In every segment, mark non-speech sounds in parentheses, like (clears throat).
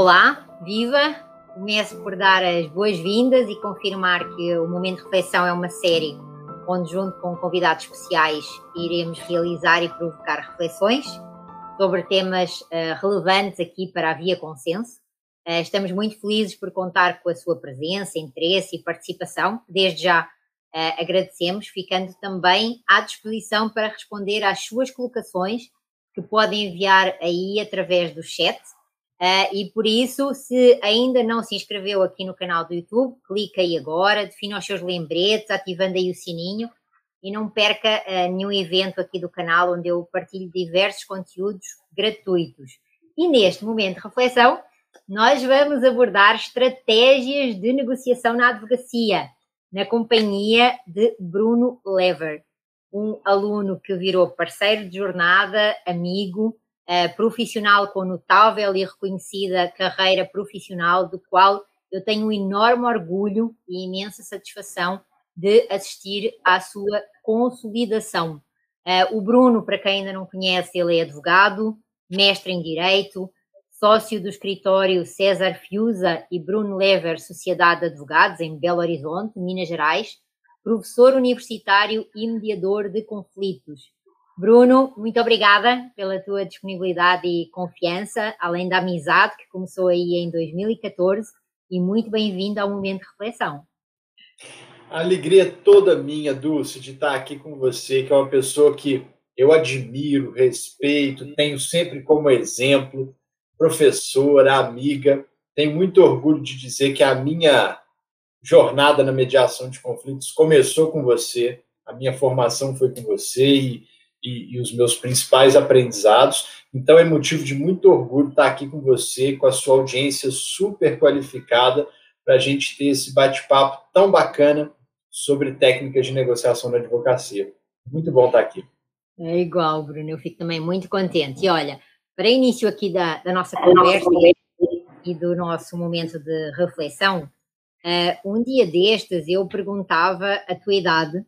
Olá, viva! Começo por dar as boas-vindas e confirmar que o Momento de Reflexão é uma série onde, junto com convidados especiais, iremos realizar e provocar reflexões sobre temas uh, relevantes aqui para a Via Consenso. Uh, estamos muito felizes por contar com a sua presença, interesse e participação. Desde já uh, agradecemos, ficando também à disposição para responder às suas colocações que podem enviar aí através do chat. Uh, e por isso, se ainda não se inscreveu aqui no canal do YouTube, clica aí agora, defina os seus lembretes, ativando aí o sininho e não perca uh, nenhum evento aqui do canal onde eu partilho diversos conteúdos gratuitos. E neste momento de reflexão, nós vamos abordar estratégias de negociação na advocacia, na companhia de Bruno Lever, um aluno que virou parceiro de jornada, amigo, uh, profissional com notável e reconhecida carreira profissional, do qual eu tenho um enorme orgulho e imensa satisfação de assistir à sua consolidação. Uh, o Bruno, para quem ainda não conhece, ele é advogado, mestre em Direito, sócio do escritório César Fiusa e Bruno Lever Sociedade de Advogados, em Belo Horizonte, Minas Gerais, professor universitário e mediador de conflitos. Bruno, muito obrigada pela tua disponibilidade e confiança, além da amizade que começou aí em 2014, e muito bem-vindo ao Momento de Reflexão. A alegria toda minha, Dulce, de estar aqui com você, que é uma pessoa que eu admiro, respeito, tenho sempre como exemplo, professora, amiga. Tenho muito orgulho de dizer que a minha jornada na mediação de conflitos começou com você, a minha formação foi com você e, e, e os meus principais aprendizados. Então é motivo de muito orgulho estar aqui com você, com a sua audiência super qualificada, para a gente ter esse bate-papo tão bacana sobre técnicas de negociação na advocacia. Muito bom estar aqui. É igual, Bruno, eu fico também muito contente. E olha, para início aqui da, da nossa conversa e do nosso momento de reflexão, uh, um dia destes eu perguntava a tua idade,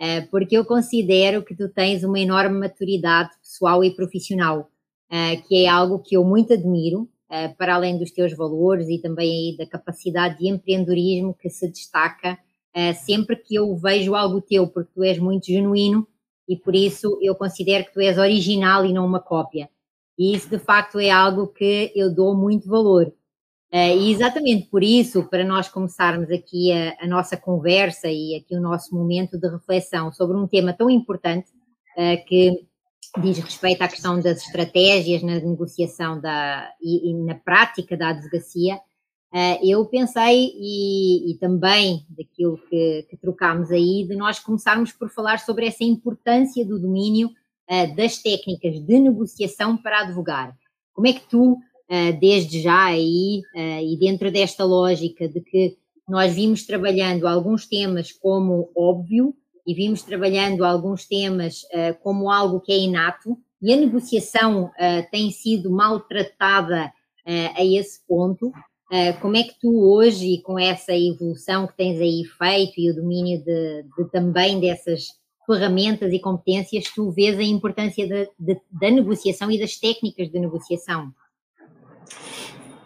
uh, porque eu considero que tu tens uma enorme maturidade pessoal e profissional, uh, que é algo que eu muito admiro, para além dos teus valores e também da capacidade de empreendedorismo que se destaca sempre que eu vejo algo teu, porque tu és muito genuíno e por isso eu considero que tu és original e não uma cópia. E isso de facto é algo que eu dou muito valor. Uh, e exatamente por isso, para nós começarmos aqui a, a, nossa conversa e aqui o nosso momento de reflexão sobre um tema tão importante uh, que diz respeito à questão das estratégias na negociação da, e, e na prática da advocacia, Uh, eu pensei, e, e, também daquilo que, que trocámos aí, de nós começarmos por falar sobre essa importância do domínio das técnicas de negociação para advogar. Como é que tu, desde já aí, e dentro desta lógica de que nós vimos trabalhando alguns temas como óbvio e vimos trabalhando alguns temas como algo que é inato, e a negociação tem sido maltratada a esse ponto, como é que tu hoje, com essa evolução que tens aí feito e o domínio de, de também dessas ferramentas e competências, tu vês a importância de, de, da negociação e das técnicas de negociação?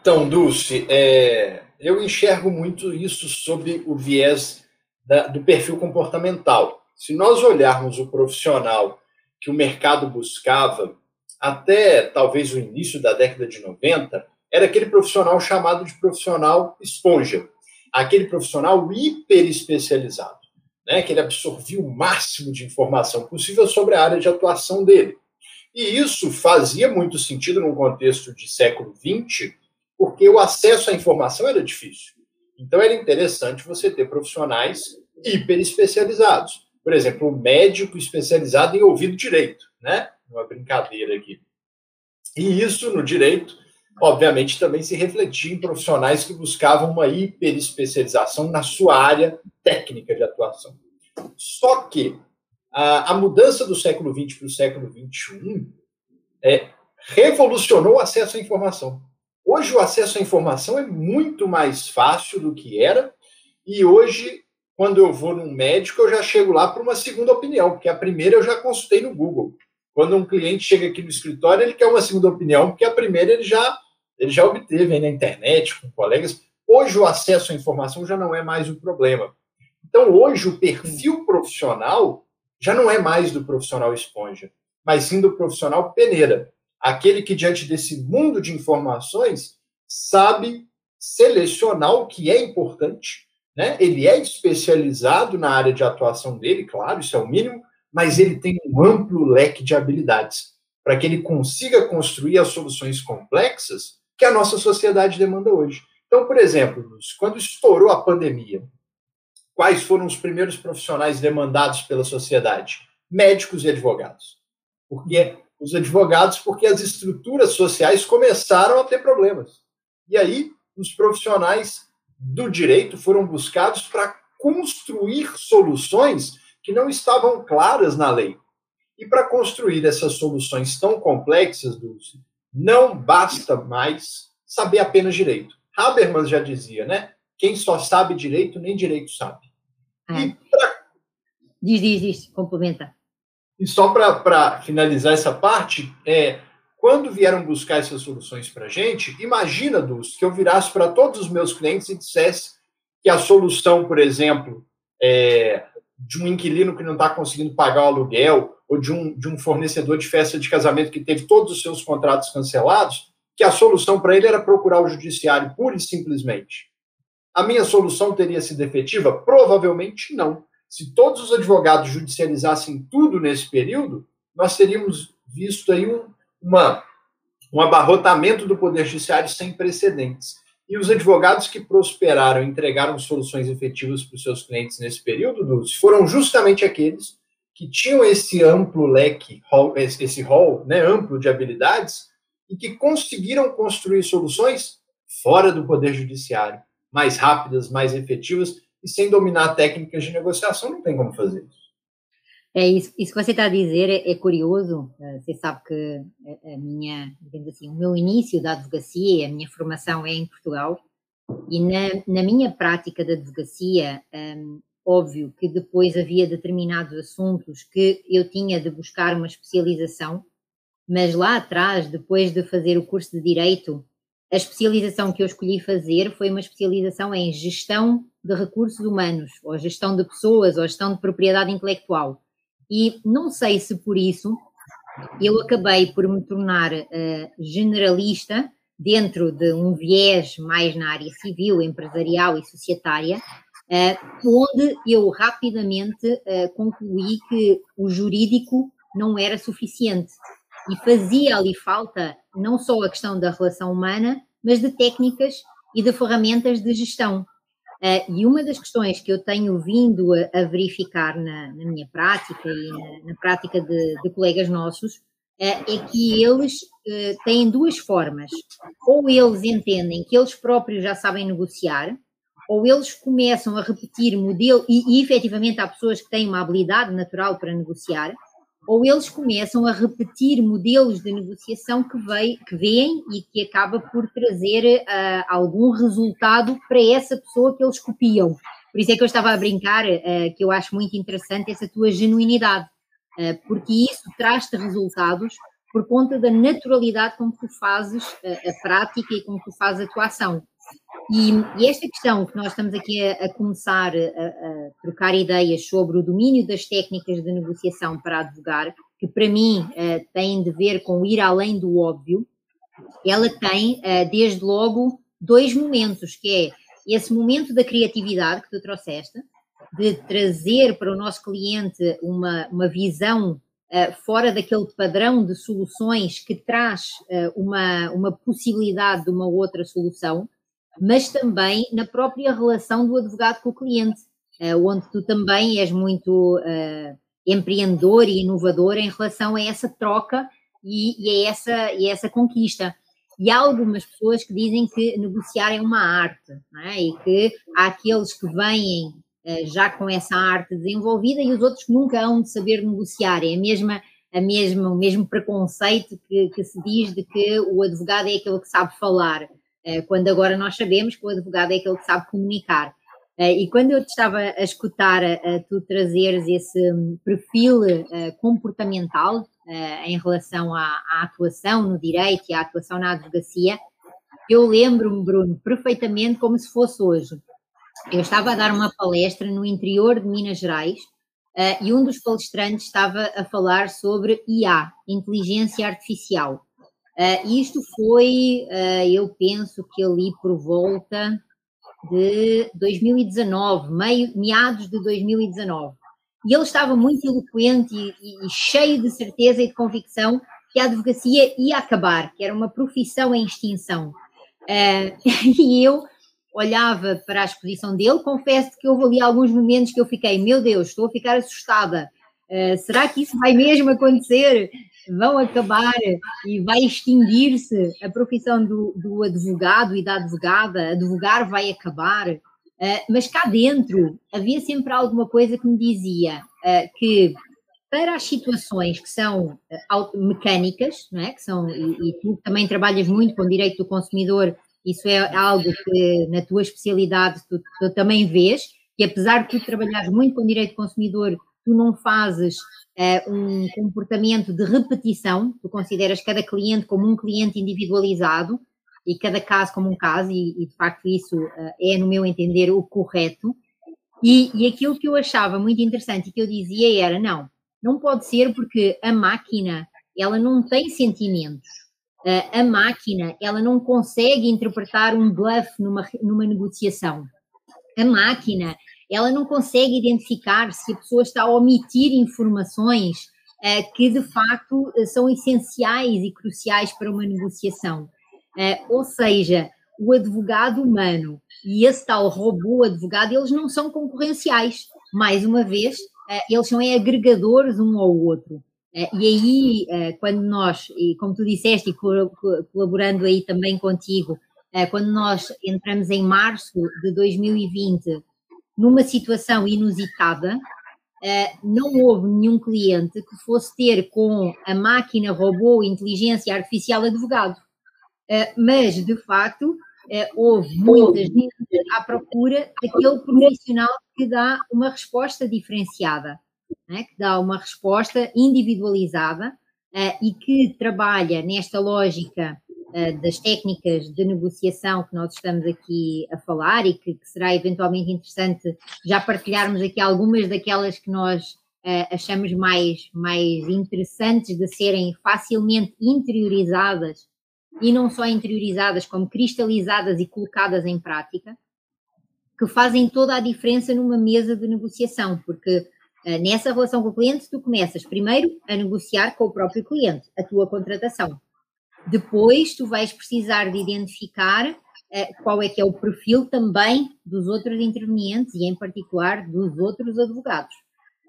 Então, Dulce, é, eu enxergo muito isso sob o viés da, do perfil comportamental. Se nós olharmos o profissional que o mercado buscava até talvez o início da década de 90, era aquele profissional chamado de profissional esponja, aquele profissional hiper especializado, né, que ele absorvia o máximo de informação possível sobre a área de atuação dele. E isso fazia muito sentido num contexto de século XX, porque o acesso à informação era difícil. Então era interessante você ter profissionais hiper especializados. Por exemplo, um médico especializado em ouvido direito, né? Uma brincadeira aqui. E isso no direito obviamente, também se refletia em profissionais que buscavam uma hiperespecialização na sua área técnica de atuação. Só que a, a mudança do século XX para o século XXI é, revolucionou o acesso à informação. Hoje, o acesso à informação é muito mais fácil do que era, e hoje, quando eu vou num médico, eu já chego lá para uma segunda opinião, porque a primeira eu já consultei no Google. Quando um cliente chega aqui no escritório, ele quer uma segunda opinião, porque a primeira ele já ele já obteve aí na internet, com colegas. Hoje o acesso à informação já não é mais o problema. Então, hoje, o perfil profissional já não é mais do profissional esponja, mas sim do profissional peneira. Aquele que, diante desse mundo de informações, sabe selecionar o que é importante, né? Ele é especializado na área de atuação dele, claro, isso é o mínimo, mas ele tem um amplo leque de habilidades para que ele consiga construir as soluções complexas que a nossa sociedade demanda hoje. Então, por exemplo, quando estourou a pandemia, quais foram os primeiros profissionais demandados pela sociedade? Médicos e advogados. Porque os advogados, porque as estruturas sociais começaram a ter problemas. E aí, os profissionais do direito foram buscados para construir soluções que não estavam claras na lei. E para construir essas soluções tão complexas, Dulce, não basta mais saber apenas direito. Habermas já dizia, né? Quem só sabe direito, nem direito sabe. É. Pra... Diz, diz, diz, complementa. E só para finalizar essa parte, é, quando vieram buscar essas soluções para a gente, imagina, Dulce, que eu virasse para todos os meus clientes e dissesse que a solução, por exemplo, é, de um inquilino que não está conseguindo pagar o aluguel, ou de um, de um fornecedor de festa de casamento que teve todos os seus contratos cancelados, que a solução para ele era procurar o judiciário pura e simplesmente. A minha solução teria sido efetiva? Provavelmente não. Se todos os advogados judicializassem tudo nesse período, nós teríamos visto aí um, uma, um abarrotamento do Poder Judiciário sem precedentes. E os advogados que prosperaram entregaram soluções efetivas para os seus clientes nesse período, foram justamente aqueles que tinham esse amplo leque, esse rol né, amplo de habilidades, e que conseguiram construir soluções fora do Poder Judiciário, mais rápidas, mais efetivas, e sem dominar técnicas de negociação, não tem como fazer isso. É isso, isso que você está a dizer é, é curioso. Eh, você sabe que a, minha, digamos assim, o meu início da advocacia, a minha formação é em Portugal, e na, na minha prática de advocacia, um, óbvio que depois havia determinados assuntos que eu tinha de buscar uma especialização, mas lá atrás, depois de fazer o curso de Direito, a especialização que eu escolhi fazer foi uma especialização em gestão de recursos humanos, ou gestão de pessoas, ou gestão de propriedade intelectual. E não sei se por isso eu acabei por me tornar uh, generalista dentro de um viés mais na área civil, empresarial e societária, uh, onde eu rapidamente uh, concluí que o jurídico não era suficiente e fazia ali falta não só a questão da relação humana, mas de técnicas e de ferramentas de gestão. Uh, e uma das questões que eu tenho vindo a, a verificar na, na, minha prática e na, na prática de, de, colegas nossos uh, é que eles uh, têm duas formas. Ou eles entendem que eles próprios já sabem negociar, ou eles começam a repetir modelo, e, e efetivamente há pessoas que têm uma habilidade natural para negociar, ou eles começam a repetir modelos de negociação que, veio, que veem e que acaba por trazer uh, algum resultado para essa pessoa que eles copiam. Por isso é que eu estava a brincar, uh, que eu acho muito interessante essa tua genuinidade, uh, porque isso traz-te resultados por conta da naturalidade com que tu fazes a prática e com que tu fazes a tua ação. E, e, esta questão que nós estamos aqui a, a começar a, a, trocar ideias sobre o domínio das técnicas de negociação para advogar, que para mim uh, tem de ver com ir além do óbvio, ela tem, uh, desde logo, dois momentos, que é esse momento da criatividade que tu trouxeste, de trazer para o nosso cliente uma, uma visão Uh, fora daquele padrão de soluções que traz uh, uma, uma possibilidade de uma outra solução, mas também na própria relação do advogado com o cliente, uh, onde tu também és muito uh, empreendedor e inovador em relação a essa troca e, e, a essa, e a essa conquista. E há algumas pessoas que dizem que negociar é uma arte, é? e que há aqueles que vêm uh, já com essa arte desenvolvida e os outros que nunca hão de saber negociar. É a mesma, a mesma, o mesmo preconceito que, que se diz de que o advogado é aquele que sabe falar. Eh, quando agora nós sabemos que o advogado é aquele que sabe comunicar. Eh, e quando eu te estava a escutar tu trazeres esse hum, perfil eh, comportamental em relação à, à, atuação no direito e à atuação na advocacia, Eu lembro-me, Bruno, perfeitamente como se fosse hoje. Eu estava a dar uma palestra no interior de Minas Gerais e um dos palestrantes estava a falar sobre IA, Inteligência Artificial. Uh, isto foi, uh, eu penso que ali por volta de 2019, meio, meados de 2019. E ele estava muito eloquente e, e, cheio de certeza e de convicção que a advocacia ia acabar, que era uma profissão em extinção. Uh, (laughs) e eu olhava para a exposição dele, confesso que houve ali alguns momentos que eu fiquei, meu Deus, estou a ficar assustada. Uh, será que isso vai mesmo acontecer? Vão acabar e vai extinguir-se a profissão do, do, advogado e da advogada? Advogar vai acabar? Uh, mas cá dentro havia sempre alguma coisa que me dizia uh, que para as situações que são mecânicas, não é? que são, e, e tu também trabalhas muito com o direito do consumidor isso é algo que na tua especialidade tu, tu também vês, que apesar de tu trabalhares muito com direito do consumidor, tu não fazes uh, um comportamento de repetição, tu consideras cada cliente como um cliente individualizado e cada caso como um caso, e, e de facto isso uh, é, no meu entender, o correto. E, e aquilo que eu achava muito interessante e que eu dizia era: não, não pode ser porque a máquina ela não tem sentimentos a máquina ela não consegue interpretar um bluff numa, numa negociação. A máquina ela não consegue identificar se a pessoa está a omitir informações uh, que de facto são essenciais e cruciais para uma negociação. Uh, ou seja, o advogado humano e esse tal robô advogado, eles não são concorrenciais. Mais uma vez, eles são agregadores um ao outro. Eh, e aí, eh, quando nós, e como tu disseste, e colaborando aí também contigo, eh, quando nós entramos em março de 2020 numa situação inusitada, não houve nenhum cliente que fosse ter com a máquina, robô, inteligência artificial advogado. Mas, de facto, houve muita gente à procura daquele profissional que dá uma resposta diferenciada né, que dá uma resposta individualizada uh, e que trabalha nesta lógica uh, das técnicas de negociação que nós estamos aqui a falar e que, que, será eventualmente interessante já partilharmos aqui algumas daquelas que nós uh, achamos mais, mais interessantes de serem facilmente interiorizadas e não só interiorizadas, como cristalizadas e colocadas em prática, que fazem toda a diferença numa mesa de negociação, porque eh, nessa relação com o cliente, tu começas primeiro a negociar com o próprio cliente a tua contratação. Depois, tu vais precisar de identificar uh, qual é que é o perfil também dos outros intervenientes e, em particular, dos outros advogados.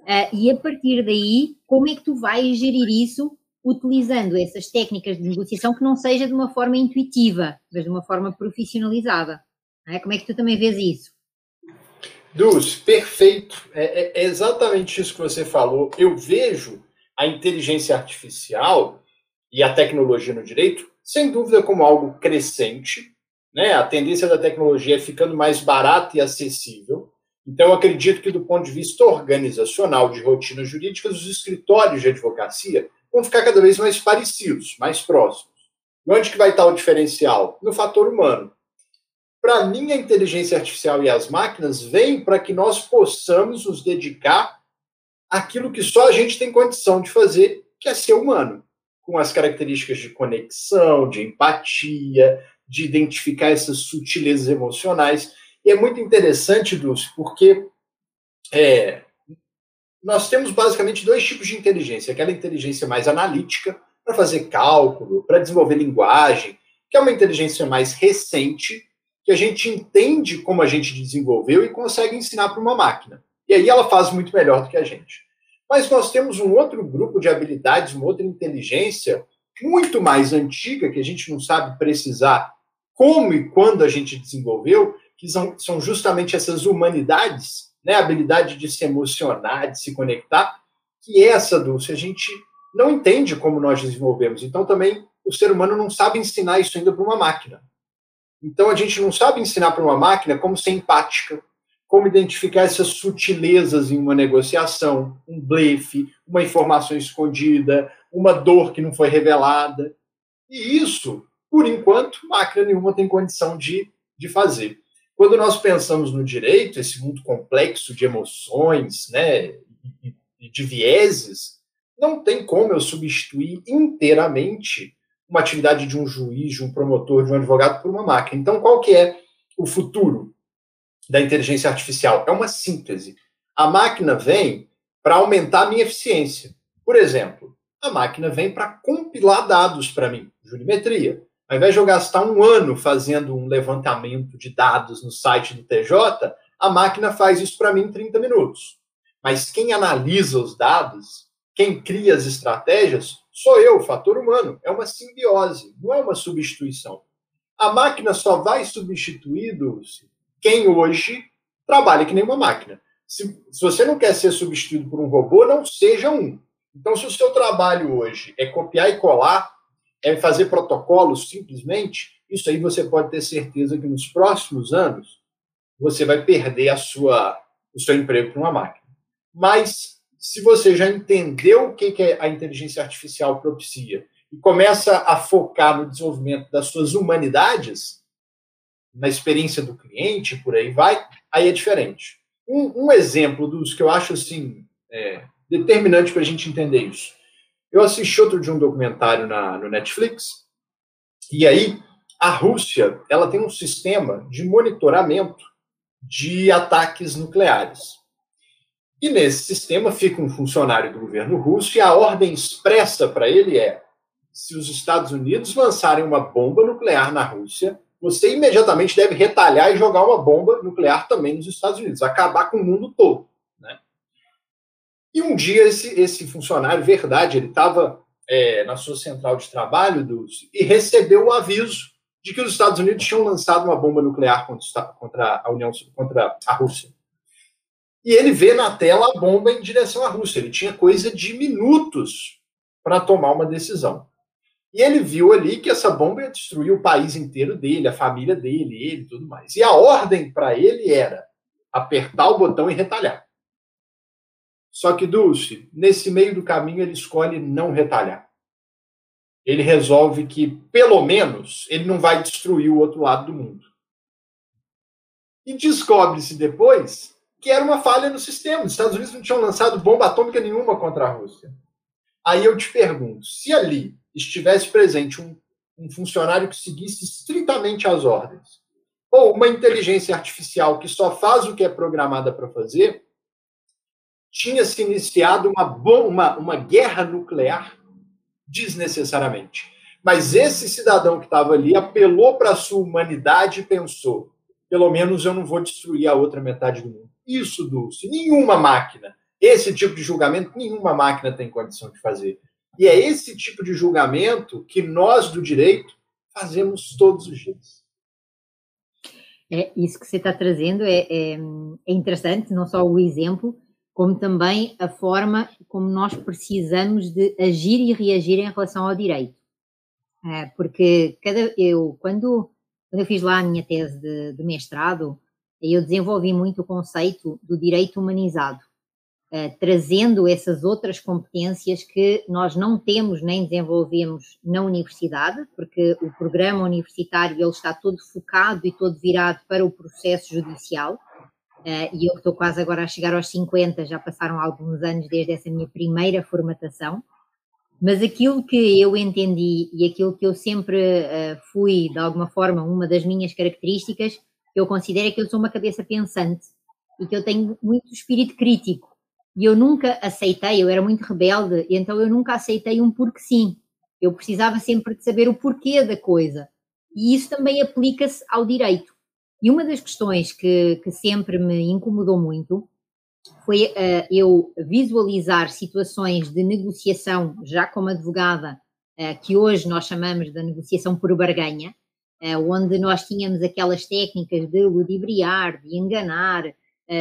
Uh, e a partir daí, como é que tu vais gerir isso utilizando essas técnicas de negociação que não seja de uma forma intuitiva, mas de uma forma profissionalizada? É? Como é que tu também vês isso? Dulce, perfeito. É, é, exatamente isso que você falou. Eu vejo a inteligência artificial e a tecnologia no direito, sem dúvida, como algo crescente. Né? A tendência da tecnologia é ficando mais barata e acessível. Então, acredito que, do ponto de vista organizacional de rotinas jurídicas, os escritórios de advocacia vão ficar cada vez mais parecidos, mais próximos. E onde que vai estar o diferencial? No fator humano. Para mim, a inteligência artificial e as máquinas vêm para que nós possamos nos dedicar àquilo que só a gente tem condição de fazer, que é ser humano, com as características de conexão, de empatia, de identificar essas sutilezas emocionais. E é muito interessante, Dulce, porque é, nós temos basicamente dois tipos de inteligência: aquela inteligência mais analítica, para fazer cálculo, para desenvolver linguagem, que é uma inteligência mais recente, que a gente entende como a gente desenvolveu e consegue ensinar para uma máquina. E aí ela faz muito melhor do que a gente. Mas nós temos um outro grupo de habilidades, uma outra inteligência muito mais antiga, que a gente não sabe precisar como e quando a gente desenvolveu, que são, são justamente essas humanidades, né? a habilidade de se emocionar, de se conectar, que é essa, Dulce, a gente não entende como nós desenvolvemos. Então, também, o ser humano não sabe ensinar isso ainda para uma máquina. Então a gente não sabe ensinar para uma máquina como ser empática, como identificar essas sutilezas em uma negociação, um blefe, uma informação escondida, uma dor que não foi revelada. E isso, por enquanto, máquina nenhuma tem condição de, de fazer. Quando nós pensamos no direito, esse mundo complexo de emoções, né, e de vieses, não tem como eu substituir inteiramente uma atividade de um juiz, de um promotor, de um advogado por uma máquina. Então, qual que é o futuro da inteligência artificial? É uma síntese. A máquina vem para aumentar a minha eficiência. Por exemplo, a máquina vem para compilar dados para mim, jurimetria. Ao invés de eu gastar um ano fazendo um levantamento de dados no site do TJ, a máquina faz isso para mim em 30 minutos. Mas quem analisa os dados, quem cria as estratégias, sou eu, o fator humano. É uma simbiose, não é uma substituição. A máquina só vai substituir quem hoje trabalha que nem uma máquina. Se, se você não quer ser substituído por um robô, não seja um. Então, se o seu trabalho hoje é copiar e colar, é fazer protocolos simplesmente, isso aí você pode ter certeza que nos próximos anos você vai perder a sua, o seu emprego para uma máquina. Mas se você já entendeu o que, que a inteligência artificial propicia e começa a focar no desenvolvimento das suas humanidades, na experiência do cliente, por aí vai, aí é diferente. Um, um exemplo dos que eu acho assim é, determinante para a gente entender isso. Eu assisti outro de um documentário na, no Netflix, e aí a Rússia ela tem um sistema de monitoramento de ataques nucleares. E nesse sistema fica um funcionário do governo russo e a ordem expressa para ele é: se os Estados Unidos lançarem uma bomba nuclear na Rússia, você imediatamente deve retalhar e jogar uma bomba nuclear também nos Estados Unidos, acabar com o mundo todo. Né? E um dia esse, esse funcionário, verdade, ele estava é, na sua central de trabalho Dulce, e recebeu o aviso de que os Estados Unidos tinham lançado uma bomba nuclear contra, contra a União, contra a Rússia. E ele vê na tela a bomba em direção à Rússia. Ele tinha coisa de minutos para tomar uma decisão. E ele viu ali que essa bomba ia destruir o país inteiro dele, a família dele, ele e tudo mais. E a ordem para ele era apertar o botão e retalhar. Só que Dulce, nesse meio do caminho, ele escolhe não retalhar. Ele resolve que, pelo menos, ele não vai destruir o outro lado do mundo. E descobre-se depois que era uma falha no sistema. Os Estados Unidos não tinham lançado bomba atômica nenhuma contra a Rússia. Aí eu te pergunto: se ali estivesse presente um, um funcionário que seguisse estritamente as ordens, ou uma inteligência artificial que só faz o que é programada para fazer, tinha se iniciado uma, uma, uma guerra nuclear desnecessariamente. Mas esse cidadão que estava ali apelou para a sua humanidade e pensou: pelo menos eu não vou destruir a outra metade do mundo. Isso, Dulce, nenhuma máquina, esse tipo de julgamento, nenhuma máquina tem condição de fazer. E é esse tipo de julgamento que nós do direito fazemos todos os dias. É, isso que você está trazendo é, é, é interessante, não só o exemplo, como também a forma como nós precisamos de agir e reagir em relação ao direito. É, porque cada, eu, quando, quando eu fiz lá a minha tese de, de mestrado, eu desenvolvi muito o conceito do direito humanizado, eh, trazendo essas outras competências que nós não temos nem desenvolvemos na universidade, porque o programa universitário ele está todo focado e todo virado para o processo judicial, eh, e eu estou quase agora a chegar aos 50, já passaram alguns anos desde essa minha primeira formatação, mas aquilo que eu entendi e aquilo que eu sempre uh, fui, de alguma forma, uma das minhas características eu considero que eu sou uma cabeça pensante e que eu tenho muito espírito crítico. E eu nunca aceitei, eu era muito rebelde, e então eu nunca aceitei um porque sim. Eu precisava sempre de saber o porquê da coisa. E isso também aplica-se ao direito. E uma das questões que, que sempre me incomodou muito foi uh, eu visualizar situações de negociação, já como advogada, uh, que hoje nós chamamos de negociação por barganha, eh, onde nós tínhamos aquelas técnicas de ludibriar, de enganar,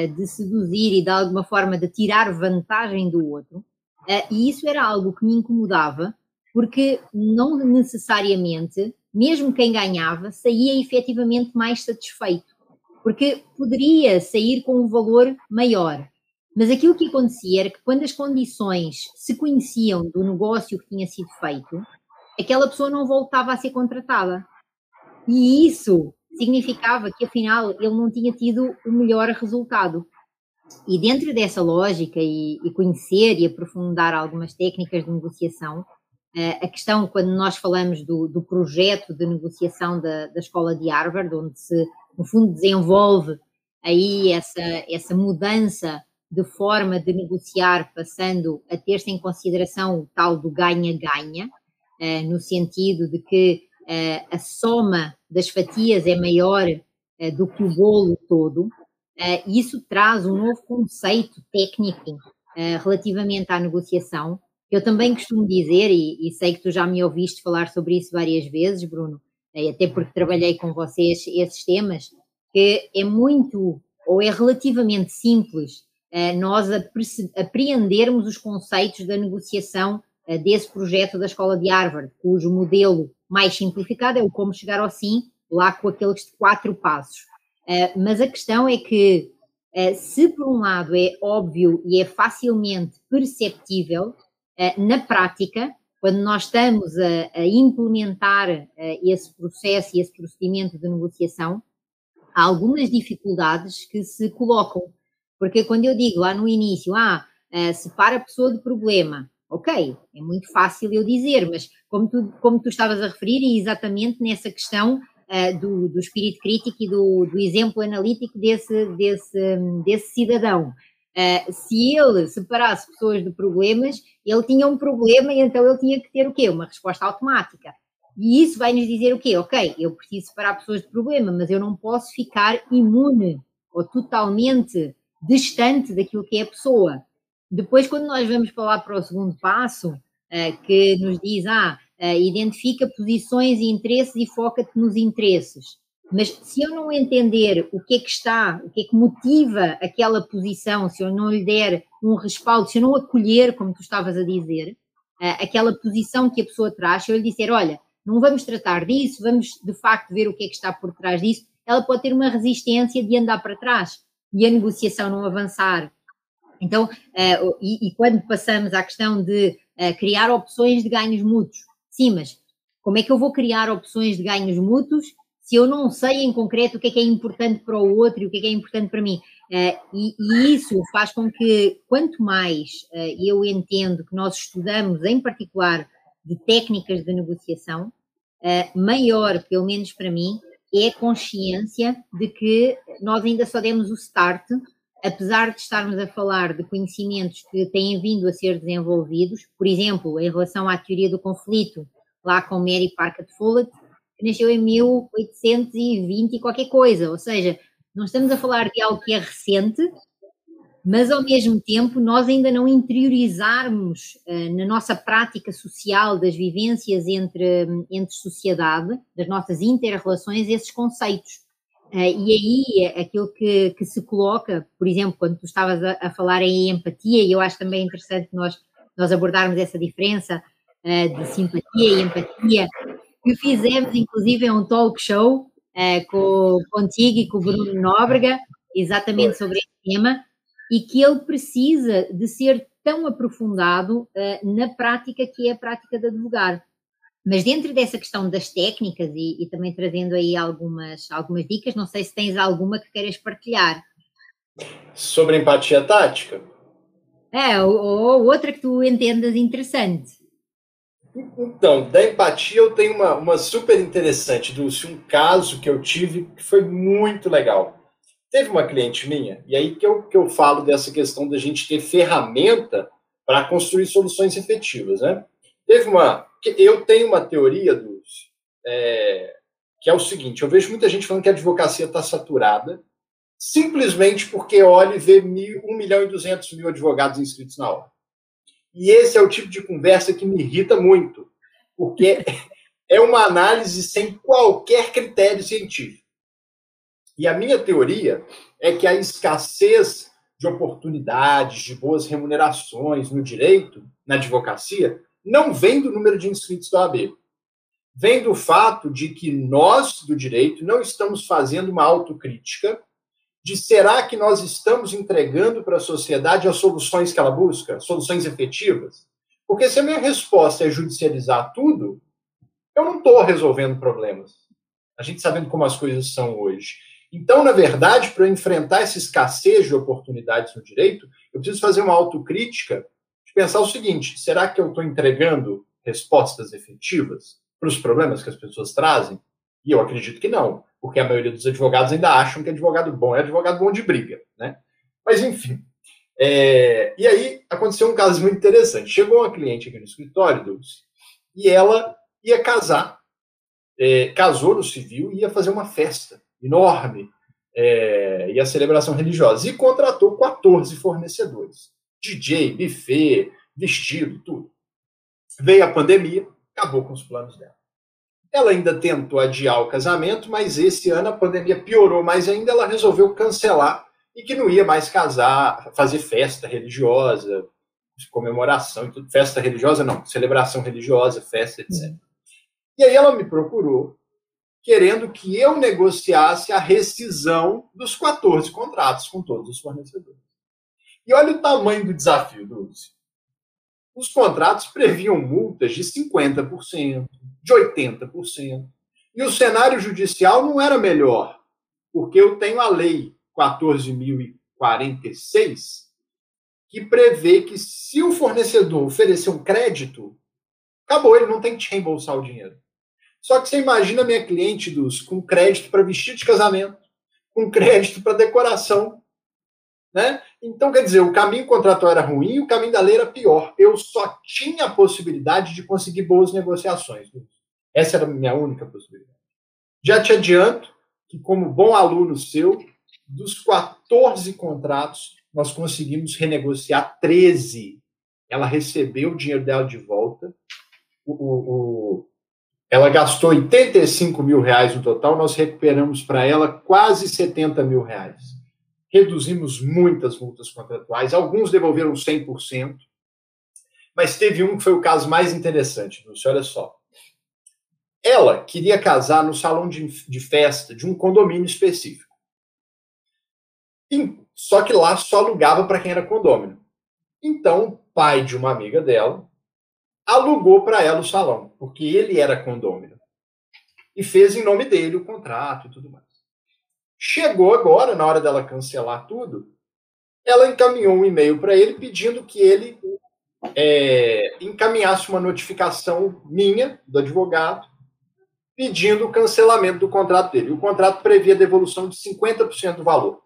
de seduzir e de alguma forma de tirar vantagem do outro. Eh, e isso era algo que me incomodava, porque não necessariamente, mesmo quem ganhava, saía efetivamente mais satisfeito, porque poderia sair com um valor maior. Mas aquilo que acontecia era que quando as condições se conheciam do negócio que tinha sido feito, aquela pessoa não voltava a ser contratada E isso significava que, afinal, ele não tinha tido o melhor resultado. E dentro dessa lógica, e, e conhecer e aprofundar algumas técnicas de negociação, uh, a questão, quando nós falamos do, do projeto de negociação da, da escola de Harvard, onde se, no fundo, desenvolve aí essa, essa mudança de forma de negociar, passando a ter-se em consideração o tal do ganha-ganha, uh, no sentido de que uh, a soma das fatias é maior uh, do que o bolo todo, isso traz um novo conceito técnico relativamente à negociação. Eu também costumo dizer, e, e, sei que tu já me ouviste falar sobre isso várias vezes, Bruno, até porque trabalhei com vocês esses temas, que é muito, ou é relativamente simples nós apreendermos os conceitos da negociação desse projeto da Escola de Harvard, cujo modelo mais simplificado é o como chegar ao sim, lá com aqueles quatro passos. Mas a questão é que, se por um lado é óbvio e é facilmente perceptível, na prática, quando nós estamos a, implementar esse processo e esse procedimento de negociação, há algumas dificuldades que se colocam porque quando eu digo lá no início, ah, separa a pessoa do problema, ok, é muito fácil eu dizer, mas como tu, como tu estavas a referir, e exatamente nessa questão uh, do, do espírito crítico e do, do exemplo analítico desse, desse, desse cidadão. Uh, se ele separasse pessoas de problemas, ele tinha um problema e então ele tinha que ter o quê? Uma resposta automática. E isso vai nos dizer o quê? Ok, eu preciso separar pessoas de problema, mas eu não posso ficar imune ou totalmente distante daquilo que é a pessoa. Depois, quando nós vamos falar para o segundo passo, uh, que nos diz, ah, uh, identifica posições e interesses e foca-te nos interesses. Mas se eu não entender o que é que está, o que é que motiva aquela posição, se eu não lhe der um respaldo, se eu não acolher, como tu estavas a dizer, uh, aquela posição que a pessoa traz, se eu lhe disser, olha, não vamos tratar disso, vamos de facto ver o que é que está por trás disso, ela pode ter uma resistência de andar para trás e a negociação não avançar. Então, uh, e, e, quando passamos à questão de uh, criar opções de ganhos mútuos, sim, mas como é que eu vou criar opções de ganhos mútuos se eu não sei em concreto o que é que é importante para o outro e o que é que é importante para mim? Uh, e, e, isso faz com que, quanto mais eu entendo que nós estudamos, em particular, de técnicas de negociação, maior, pelo menos para mim, é a consciência de que nós ainda só demos o start, apesar de estarmos a falar de conhecimentos que têm vindo a ser desenvolvidos, por exemplo, em relação à teoria do conflito, lá com Mary Parker Follett, que nasceu em 1820 e qualquer coisa, ou seja, não estamos a falar de algo que é recente, mas ao mesmo tempo nós ainda não interiorizarmos uh, na nossa prática social das vivências entre, entre sociedade, das nossas interrelações, esses conceitos. Uh, e aí aquilo que, que, se coloca, por exemplo, quando tu estavas a, a, falar em empatia, e eu acho também interessante nós, nós abordarmos essa diferença uh, de simpatia e empatia, que fizemos inclusive um talk show com, contigo e com o Bruno Nóbrega, exatamente sobre esse tema, e que ele precisa de ser tão aprofundado uh, na prática que é a prática de advogar. Mas dentro dessa questão das técnicas e, e, também trazendo aí algumas, algumas dicas, não sei se tens alguma que queiras partilhar. Sobre empatia tática? É, ou, ou outra que tu entendas interessante. Então, da empatia eu tenho uma, uma super interessante, Dulce, um caso que eu tive que foi muito legal. Teve uma cliente minha, e aí que eu, que eu falo dessa questão da gente ter ferramenta para construir soluções efetivas, né? Teve uma. Eu tenho uma teoria, dos, é, que é o seguinte: eu vejo muita gente falando que a advocacia está saturada, simplesmente porque olha e vê mil, 1 milhão e 200 mil advogados inscritos na hora. E esse é o tipo de conversa que me irrita muito, porque (laughs) é uma análise sem qualquer critério científico. E a minha teoria é que a escassez de oportunidades, de boas remunerações no direito, na advocacia, não vem do número de inscritos da OAB. Vem do fato de que nós, do direito, não estamos fazendo uma autocrítica de será que nós estamos entregando para a sociedade as soluções que ela busca, soluções efetivas? Porque se a minha resposta é judicializar tudo, eu não estou resolvendo problemas. A gente sabendo como as coisas são hoje. Então, na verdade, para enfrentar essa escassez de oportunidades no direito, eu preciso fazer uma autocrítica pensar o seguinte: será que eu estou entregando respostas efetivas para os problemas que as pessoas trazem? E eu acredito que não, porque a maioria dos advogados ainda acham que advogado bom é advogado bom de briga, né? Mas, enfim. É... E aí aconteceu um caso muito interessante. Chegou uma cliente aqui no escritório, Dulce, e ela ia casar, é, casou no civil e ia fazer uma festa enorme é, e a celebração religiosa. E contratou 14 fornecedores. DJ, buffet, vestido, tudo. Veio a pandemia, acabou com os planos dela. Ela ainda tentou adiar o casamento, mas esse ano a pandemia piorou mais ainda. Ela resolveu cancelar e que não ia mais casar, fazer festa religiosa, comemoração, festa religiosa não, celebração religiosa, festa, etc. E aí ela me procurou querendo que eu negociasse a rescisão dos 14 contratos com todos os fornecedores. E olha o tamanho do desafio, Dulce. Os contratos previam multas de 50%, de 80%. E o cenário judicial não era melhor, porque eu tenho a lei 14.046, que prevê que se o fornecedor oferecer um crédito, acabou, ele não tem que te reembolsar o dinheiro. Só que você imagina minha cliente dos com crédito para vestido de casamento, com (laughs) crédito para decoração. Né? Então, quer dizer, o caminho contratual era ruim, o caminho da lei era pior. Eu só tinha a possibilidade de conseguir boas negociações. Essa era a minha única possibilidade. Já te adianto que, como bom aluno seu, dos 14 contratos, nós conseguimos renegociar 13. Ela recebeu o dinheiro dela de volta. O, o, ela gastou 85 mil reais no total, nós recuperamos para ela quase 70 mil reais. Reduzimos muitas multas contratuais, alguns devolveram 100%, mas teve um que foi o caso mais interessante, Lúcio, olha só. Ela queria casar no salão de, de festa de um condomínio específico. E, só que lá só alugava para quem era condômino. Então, o pai de uma amiga dela alugou para ela o salão, porque ele era condômino. E fez em nome dele o contrato e tudo mais. Chegou agora, na hora dela cancelar tudo, ela encaminhou um e-mail para ele pedindo que ele é, encaminhasse uma notificação minha, do advogado, pedindo o cancelamento do contrato dele. O contrato previa devolução de 50% do valor.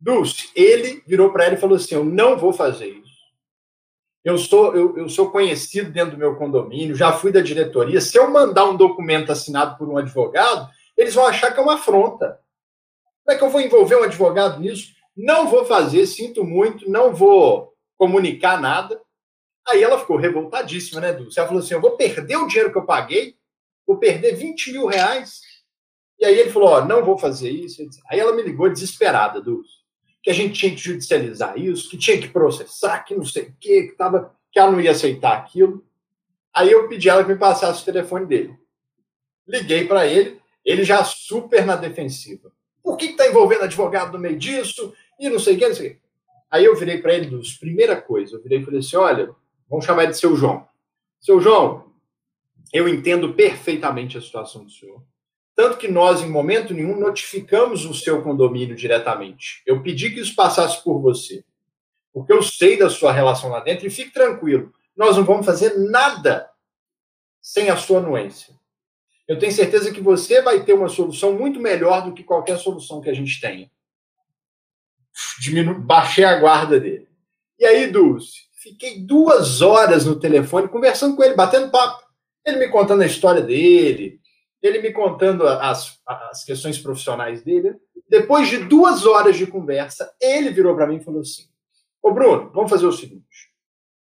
Dulce, ele virou para ela e falou assim: Eu não vou fazer isso. Eu sou, eu, eu sou conhecido dentro do meu condomínio, já fui da diretoria. Se eu mandar um documento assinado por um advogado, eles vão achar que é uma afronta. Como é que eu vou envolver um advogado nisso? Não vou fazer, sinto muito, não vou comunicar nada. Aí ela ficou revoltadíssima, né, Dulce? Ela falou assim: eu vou perder o dinheiro que eu paguei, vou perder 20 mil reais. E aí ele falou: ó, não vou fazer isso. Aí ela me ligou desesperada, Dulce que a gente tinha que judicializar isso, que tinha que processar, que não sei o quê, que, tava, que ela não ia aceitar aquilo. Aí eu pedi ela que me passasse o telefone dele. Liguei para ele, ele já super na defensiva. Por que está envolvendo advogado no meio disso? E não sei o que, não sei o que. Aí eu virei para ele, dos primeira coisa, eu virei e falei assim: olha, vamos chamar de seu João. Seu João, eu entendo perfeitamente a situação do senhor. Tanto que nós, em momento nenhum, notificamos o seu condomínio diretamente. Eu pedi que isso passasse por você. Porque eu sei da sua relação lá dentro e fique tranquilo. Nós não vamos fazer nada sem a sua anuência. Eu tenho certeza que você vai ter uma solução muito melhor do que qualquer solução que a gente tenha. Diminu... Baixei a guarda dele. E aí, Dulce, fiquei duas horas no telefone conversando com ele, batendo papo. Ele me contando a história dele, ele me contando as, as questões profissionais dele. Depois de duas horas de conversa, ele virou para mim e falou assim: Ô Bruno, vamos fazer o seguinte.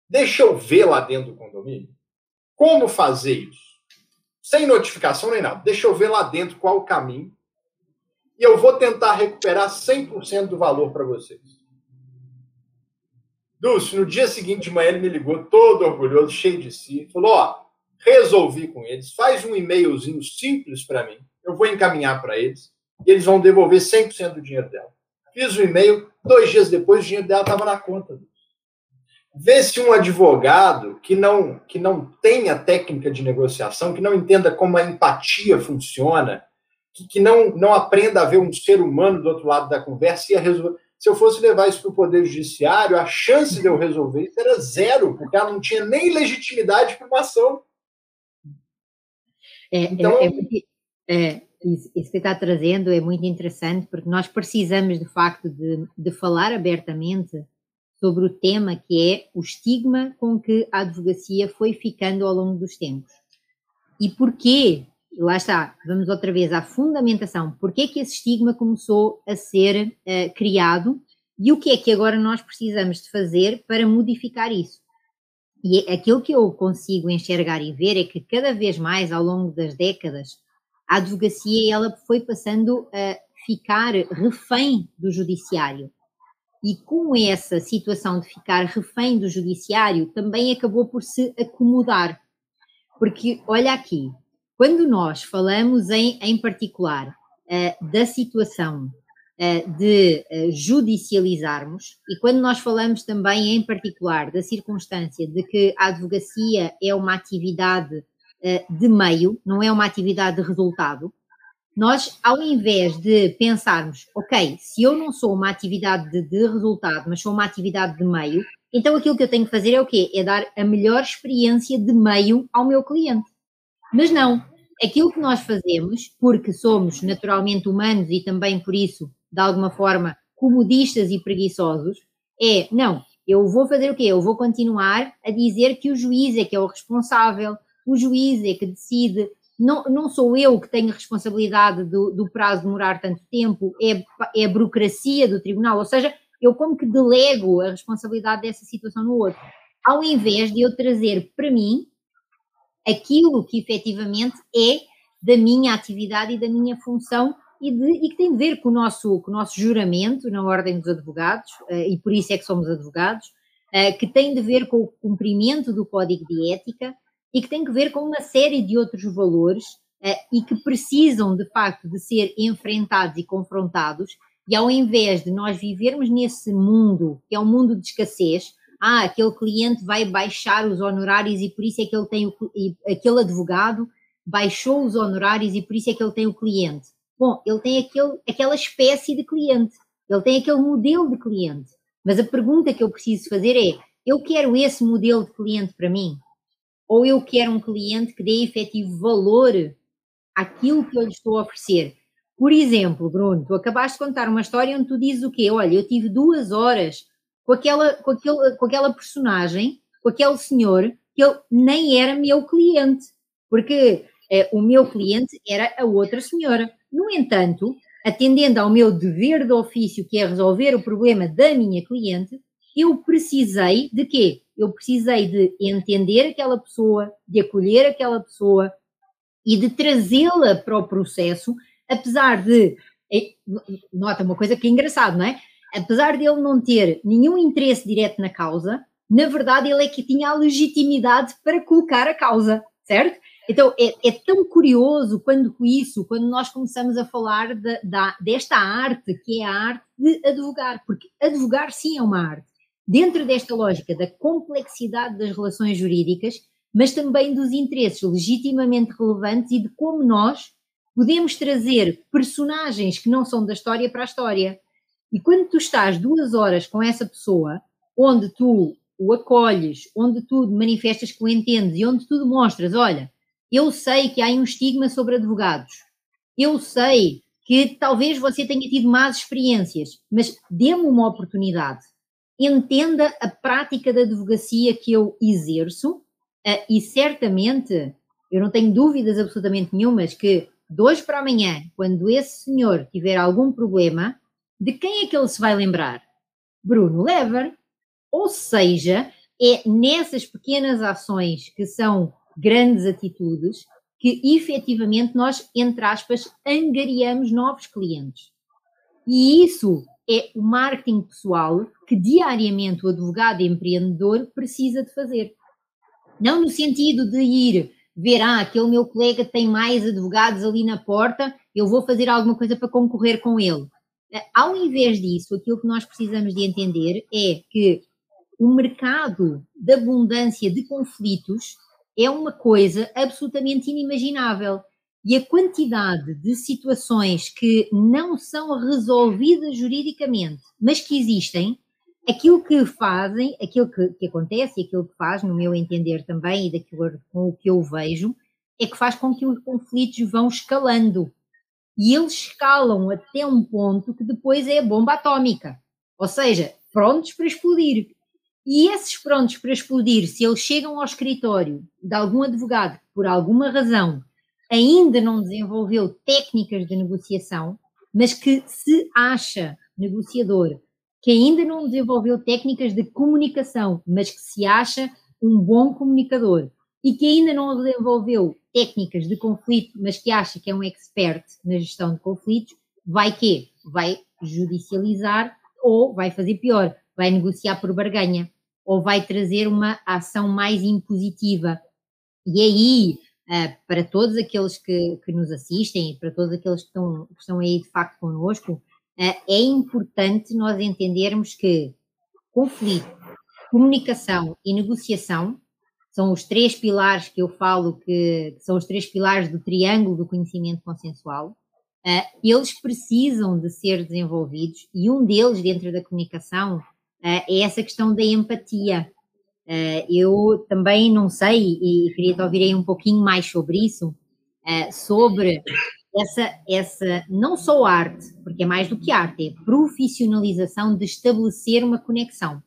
Deixa eu ver lá dentro do condomínio como fazer isso. Sem notificação nem nada. Deixa eu ver lá dentro qual o caminho. E eu vou tentar recuperar 100% do valor para vocês. Dulce, no dia seguinte de manhã ele me ligou todo orgulhoso, cheio de si. Falou: Ó, resolvi com eles, faz um e-mailzinho simples para mim, eu vou encaminhar para eles, e eles vão devolver 100% do dinheiro dela. Fiz o e-mail, dois dias depois o dinheiro dela estava na conta. Vê-se um advogado que não, que não tenha técnica de negociação, que não entenda como a empatia funciona, que, que não, não aprenda a ver um ser humano do outro lado da conversa e a resolver. Se eu fosse levar isso para o Poder Judiciário, a chance de eu resolver isso era zero, porque ela não tinha nem legitimidade para uma ação. É, é então, é, é, isso que está trazendo é muito interessante, porque nós precisamos, de facto, de, de falar abertamente sobre o tema que é o estigma com que a advocacia foi ficando ao longo dos tempos. E porquê, lá está, vamos outra vez à fundamentação, porquê que esse estigma começou a ser uh, criado e o que é que agora nós precisamos de fazer para modificar isso. E é aquilo que eu consigo enxergar e ver é que cada vez mais ao longo das décadas a advocacia ela foi passando a ficar refém do judiciário. E com essa situação de ficar refém do judiciário, também acabou por se acomodar. Porque, olha aqui, quando nós falamos em, em particular uh, da situação uh, de uh, judicializarmos, e quando nós falamos também em particular da circunstância de que a advocacia é uma atividade de meio, não é uma atividade de resultado, nós, ao invés de pensarmos, ok, se eu não sou uma atividade de, de, resultado, mas sou uma atividade de meio, então aquilo que eu tenho que fazer é o quê? É dar a melhor experiência de meio ao meu cliente. Mas não, aquilo que nós fazemos, porque somos naturalmente humanos e também por isso, de alguma forma, comodistas e preguiçosos, é, não, eu vou fazer o quê? Eu vou continuar a dizer que o juiz é que é o responsável, o juiz é que decide, não, não sou eu que tenho a responsabilidade do, do prazo demorar tanto tempo, é, é a burocracia do tribunal, ou seja, eu como que delego a responsabilidade dessa situação no outro, ao invés de eu trazer para mim aquilo que efetivamente é da minha atividade e da minha função e, de, e, que tem de ver com o, nosso, com o nosso juramento na Ordem dos Advogados, uh, e por isso é que somos advogados, uh, que tem de ver com o cumprimento do Código de Ética, e que tem que ver com uma série de outros valores uh, e que precisam, de facto, de ser enfrentados e confrontados. E ao invés de nós vivermos nesse mundo, que é um mundo de escassez, ah, aquele cliente vai baixar os honorários e por isso é que ele tem o, aquele advogado baixou os honorários e por isso é que ele tem o cliente. Bom, ele tem aquele, aquela espécie de cliente, ele tem aquele modelo de cliente. Mas a pergunta que eu preciso fazer é: eu quero esse modelo de cliente para mim? Ou eu quero um cliente que dê efetivo valor àquilo que eu lhe estou a oferecer. Por exemplo, Bruno, tu acabaste de contar uma história onde tu dizes o quê? Olha, eu tive duas horas com aquela, com aquele, com aquela personagem, com aquele senhor, que ele nem era meu cliente, porque eh, o meu cliente era a outra senhora. No entanto, atendendo ao meu dever de ofício, que é resolver o problema da minha cliente, eu precisei de quê? Eu precisei de entender aquela pessoa, de acolher aquela pessoa e de trazê-la para o processo, apesar de. Nota uma coisa que é engraçado, não é? Apesar de ele não ter nenhum interesse direto na causa, na verdade ele é que tinha a legitimidade para colocar a causa, certo? Então é, é tão curioso quando isso, quando nós começamos a falar de, de, desta arte, que é a arte de advogar, porque advogar sim é uma arte dentro desta lógica da complexidade das relações jurídicas, mas também dos interesses legitimamente relevantes e de como nós podemos trazer personagens que não são da história para a história. E quando tu estás duas horas com essa pessoa, onde tu o acolhes, onde tu manifestas que o entendes e onde tu demonstras, olha, eu sei que há um estigma sobre advogados, eu sei que talvez você tenha tido más experiências, mas dê-me uma oportunidade entenda a prática da advocacia que eu exerço uh, e certamente, eu não tenho dúvidas absolutamente nenhumas que de hoje para amanhã, quando esse senhor tiver algum problema, de quem é que ele se vai lembrar? Bruno Lever. Ou seja, é nessas pequenas ações que são grandes atitudes que efetivamente nós, entre aspas, angariamos novos clientes. E isso é o marketing pessoal que diariamente o advogado empreendedor precisa de fazer. Não no sentido de ir ver, ah, aquele meu colega tem mais advogados ali na porta, eu vou fazer alguma coisa para concorrer com ele. Ao invés disso, aquilo que nós precisamos de entender é que o mercado da abundância de conflitos é uma coisa absolutamente inimaginável. E a quantidade de situações que não são resolvidas juridicamente, mas que existem, aquilo que fazem, aquilo que, que acontece e aquilo que faz, no meu entender também, e daquilo com o que eu vejo, é que faz com que os conflitos vão escalando. E eles escalam até um ponto que depois é a bomba atómica. Ou seja, prontos para explodir. E esses prontos para explodir, se eles chegam ao escritório de algum advogado, por alguma razão, ainda não desenvolveu técnicas de negociação, mas que se acha negociador, que ainda não desenvolveu técnicas de comunicação, mas que se acha um bom comunicador e que ainda não desenvolveu técnicas de conflito, mas que acha que é um expert na gestão de conflitos, vai quê? Vai judicializar ou vai fazer pior, vai negociar por barganha ou vai trazer uma ação mais impositiva. E aí, uh, para todos aqueles que, que, nos assistem e para todos aqueles que estão, que estão aí de facto connosco, uh, é importante nós entendermos que conflito, comunicação e negociação são os três pilares que eu falo que, que são os três pilares do triângulo do conhecimento consensual. Uh, eles precisam de ser desenvolvidos e um deles dentro da comunicação uh, é essa questão da empatia. Uh, eu também não sei, e queria te ouvir aí um pouquinho mais sobre isso, uh, sobre essa, essa, não só arte, porque é mais do que arte, é profissionalização de estabelecer uma conexão.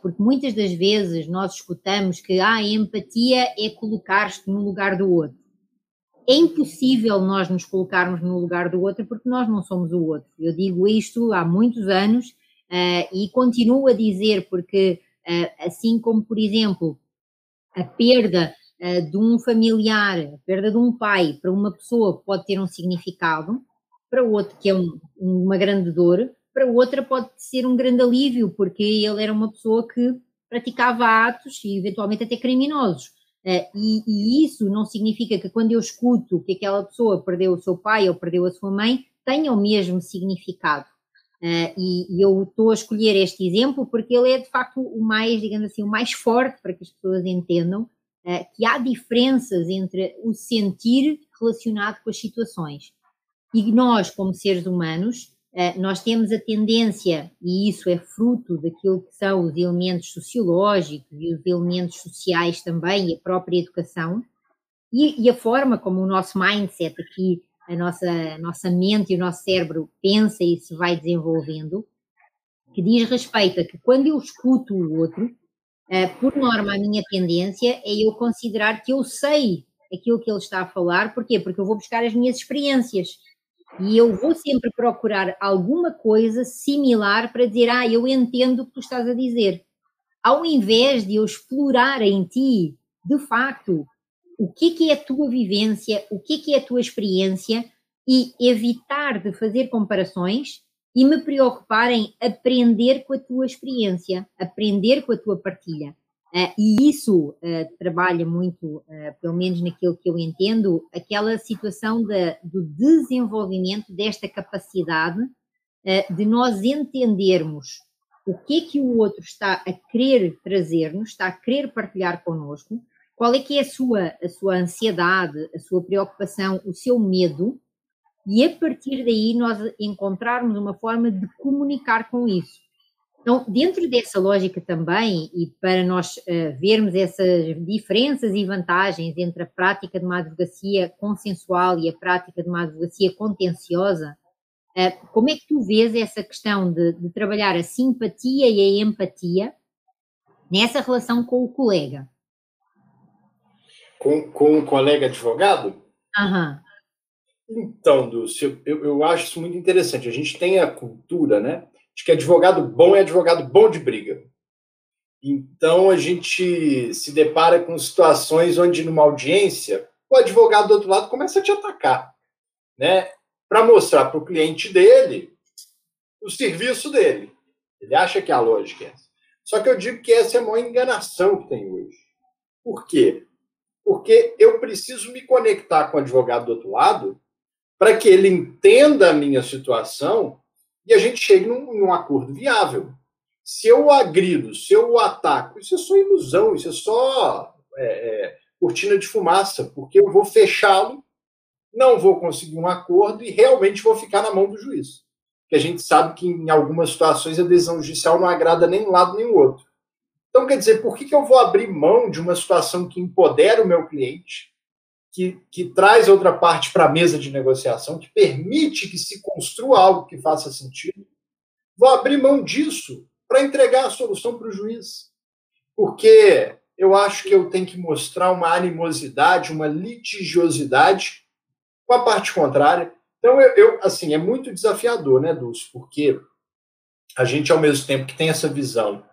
Porque muitas das vezes nós escutamos que ah, a empatia é colocar-te no lugar do outro. É impossível nós nos colocarmos no lugar do outro porque nós não somos o outro. Eu digo isto há muitos anos e continuo a dizer, porque assim como, por exemplo, a perda uh, de um familiar, a perda de um pai, para uma pessoa pode ter um significado, para outro que é um, uma grande dor, para outra pode ser um grande alívio, porque ele era uma pessoa que praticava atos e eventualmente até criminosos. Uh, e, e, isso não significa que quando eu escuto que aquela pessoa perdeu o seu pai ou perdeu a sua mãe, tenha o mesmo significado. Uh, e, e, eu estou a escolher este exemplo porque ele é de facto o mais, digamos assim, o mais forte para que as pessoas entendam uh, que há diferenças entre o sentir relacionado com as situações. E nós, como seres humanos, uh, nós temos a tendência, e isso é fruto daquilo que são os elementos sociológicos e os elementos sociais também, e a própria educação, e, e a forma como o nosso mindset aqui a nossa, nossa mente e o nosso cérebro pensa e se vai desenvolvendo, que diz respeito a que quando eu escuto o outro, uh, por norma a minha tendência é eu considerar que eu sei aquilo que ele está a falar, porquê? Porque eu vou buscar as minhas experiências e eu vou sempre procurar alguma coisa similar para dizer, ah, eu entendo o que tu estás a dizer. Ao invés de eu explorar em ti, de facto, o que, que é a tua vivência, o que, que é a tua experiência e evitar de fazer comparações e me preocupar em aprender com a tua experiência, aprender com a tua partilha. Uh, e isso uh, trabalha muito, uh, pelo menos naquilo que eu entendo, aquela situação de, do desenvolvimento desta capacidade de nós entendermos o que é que o outro está a querer trazer-nos, está a querer partilhar connosco, qual é que é a sua, a sua ansiedade, a sua preocupação, o seu medo, e a partir daí nós encontrarmos uma forma de comunicar com isso. Então, dentro dessa lógica também, e para nós uh, vermos essas diferenças e vantagens entre a prática de uma advocacia consensual e a prática de uma advocacia contenciosa, uh, como é que tu vês essa questão de, de trabalhar a simpatia e a empatia nessa relação com o colega? Com, com um colega advogado? Então, Dulce, eu, eu acho isso muito interessante. A gente tem a cultura, né, de que advogado bom é advogado bom de briga. Então, a gente se depara com situações onde, numa audiência, o advogado do outro lado começa a te atacar, né, para mostrar para o cliente dele o serviço dele. Ele acha que a lógica é essa. Só que eu digo que essa é a maior enganação que tem hoje. Por quê? Porque eu preciso me conectar com o advogado do outro lado para que ele entenda a minha situação e a gente chegue num, num acordo viável. Se eu agrido, se eu ataco, isso é só ilusão, isso é só é, é, cortina de fumaça, porque eu vou fechá-lo, não vou conseguir um acordo e realmente vou ficar na mão do juiz. Que a gente sabe que em algumas situações a decisão judicial não agrada nem um lado nem o outro. Então, quer dizer, por que, que eu vou abrir mão de uma situação que empodera o meu cliente, que, que traz outra parte para a mesa de negociação, que permite que se construa algo que faça sentido? Vou abrir mão disso para entregar a solução para o juiz. Porque eu acho que eu tenho que mostrar uma animosidade, uma litigiosidade com a parte contrária. Então, eu, eu assim, é muito desafiador, né, Dulce? Porque a gente, ao mesmo tempo que tem essa visão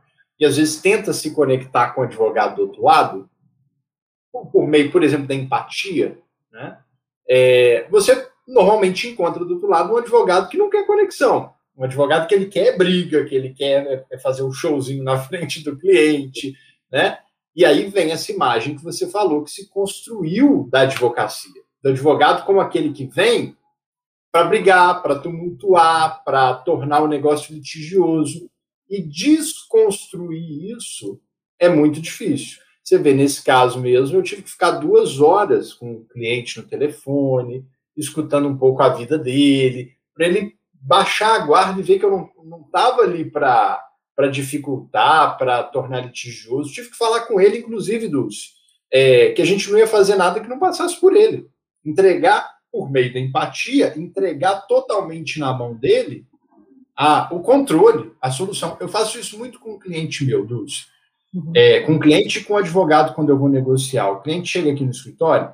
e às vezes tenta se conectar com o advogado do outro lado, por meio, por exemplo, da empatia, né? É, você normalmente encontra do outro lado um advogado que não quer conexão. Um advogado que ele quer briga, que ele quer né, é fazer um showzinho na (laughs) frente do cliente, né? E aí vem essa imagem que você falou que se construiu da advocacia. Do advogado como aquele que vem para brigar, para tumultuar, para tornar o negócio litigioso. E desconstruir isso é muito difícil. Você vê, nesse caso mesmo, eu tive que ficar duas horas com o cliente no telefone, escutando um pouco a vida dele, para ele baixar a guarda e ver que eu não estava ali para dificultar, para tornar litigioso. Tive que falar com ele, inclusive, Dulce, é, que a gente não ia fazer nada que não passasse por ele. Entregar, por meio da empatia, entregar totalmente na mão dele a, o controle, a solução. Eu faço isso muito com um cliente meu, Dulce. Uhum. É, com cliente e com advogado, quando eu vou negociar. O cliente chega aqui no escritório,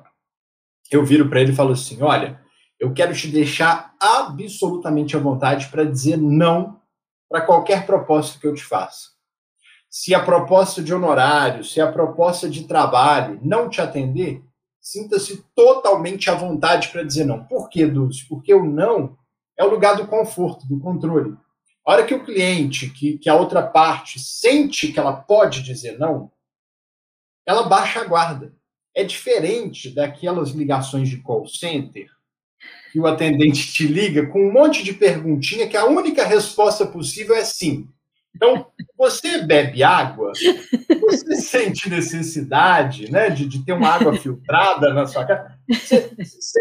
eu viro para ele e falo assim: olha, eu quero te deixar absolutamente à vontade para dizer não para qualquer proposta que eu te faça. Se a proposta de honorário, se a proposta de trabalho não te atender, sinta-se totalmente à vontade para dizer não. Por quê, Dulce? Porque o não é o lugar do conforto, do controle. A hora que o cliente, que, que a outra parte sente que ela pode dizer não, ela baixa a guarda. É diferente daquelas ligações de call center que o atendente te liga com um monte de perguntinha que a única resposta possível é sim. Então, você bebe água, você (laughs) sente necessidade né, de, de ter uma água filtrada na sua casa, você, você,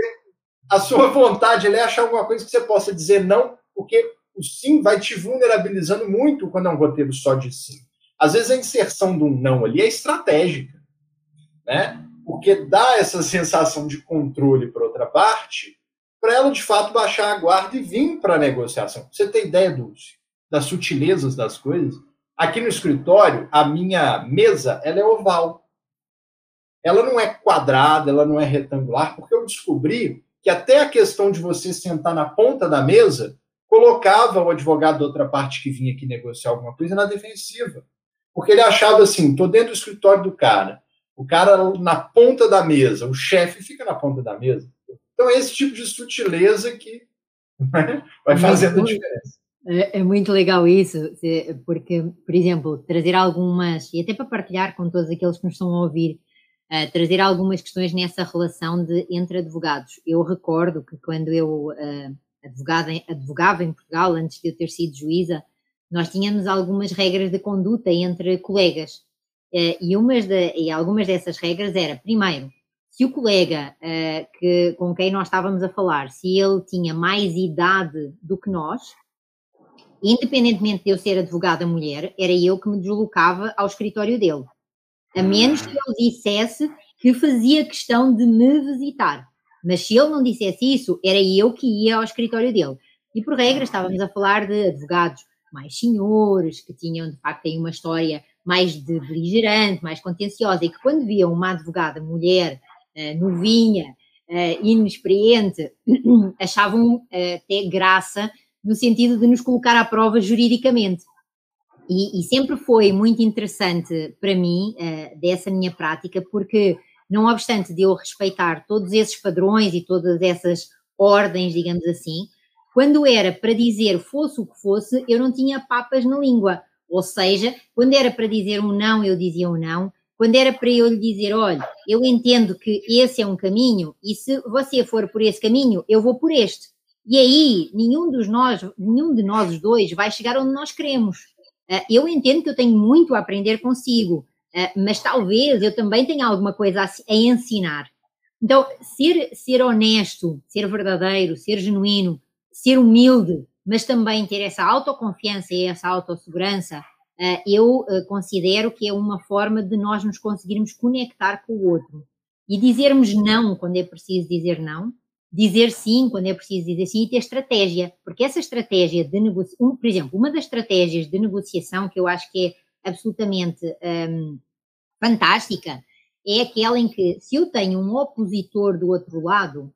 a sua vontade é achar alguma coisa que você possa dizer não, porque o sim vai te vulnerabilizando muito quando é um roteiro só de sim. Às vezes a inserção um não ali é estratégica, né? porque dá essa sensação de controle para outra parte, para ela de fato baixar a guarda e vir para a negociação. Você tem ideia, Dulce, das sutilezas das coisas? Aqui no escritório, a minha mesa ela é oval. Ela não é quadrada, ela não é retangular, porque eu descobri que até a questão de você sentar na ponta da mesa colocava o advogado da outra parte que vinha aqui negociar alguma coisa na defensiva. Porque ele achava assim: estou dentro do escritório do cara, o cara na ponta da mesa, o chefe fica na ponta da mesa. Então, é esse tipo de sutileza que né, vai fazendo a diferença. É, é, muito legal isso, porque, por exemplo, trazer algumas, e até para partilhar com todos aqueles que nos estão a ouvir, uh, trazer algumas questões nessa relação de, entre advogados. Eu recordo que quando eu uh, advogava em Portugal, antes de eu ter sido juíza, nós tínhamos algumas regras de conduta entre colegas. Uh, e, umas de, e algumas dessas regras era, primeiro, se o colega uh, que, com quem nós estávamos a falar, se ele tinha mais idade do que nós, independentemente de eu ser advogada mulher, era eu que me deslocava ao escritório dele. A menos que ele dissesse que fazia questão de me visitar. Mas se ele não dissesse isso, era eu que ia ao escritório dele. E por regra estávamos a falar de advogados mais senhores, que tinham de facto uma história mais de beligerante, mais contenciosa, e que quando viam uma advogada mulher uh, novinha, uh, inexperiente, (clears throat) achavam uh, até graça no sentido de nos colocar à prova juridicamente. E, e sempre foi muito interessante para mim, dessa minha prática, porque não obstante de eu respeitar todos esses padrões e todas essas ordens, digamos assim, quando era para dizer fosse o que fosse, eu não tinha papas na língua. Ou seja, quando era para dizer um não, eu dizia um não, quando era para eu lhe dizer, olha, eu entendo que esse é um caminho e se você for por esse caminho, eu vou por este. E aí, nenhum dos nós, nenhum de nós dois vai chegar onde nós queremos. Eu entendo que eu tenho muito a aprender consigo, mas talvez eu também tenha alguma coisa a, ensinar. Então, ser, ser honesto, ser verdadeiro, ser genuíno, ser humilde, mas também ter essa autoconfiança e essa autossegurança, uh, eu considero que é uma forma de nós nos conseguirmos conectar com o outro. E dizermos não quando é preciso dizer não, dizer sim quando é preciso dizer sim e ter estratégia, porque essa estratégia de negociação, um, por exemplo, uma das estratégias de negociação que eu acho que é absolutamente um, fantástica é aquela em que, se eu tenho um opositor do outro lado,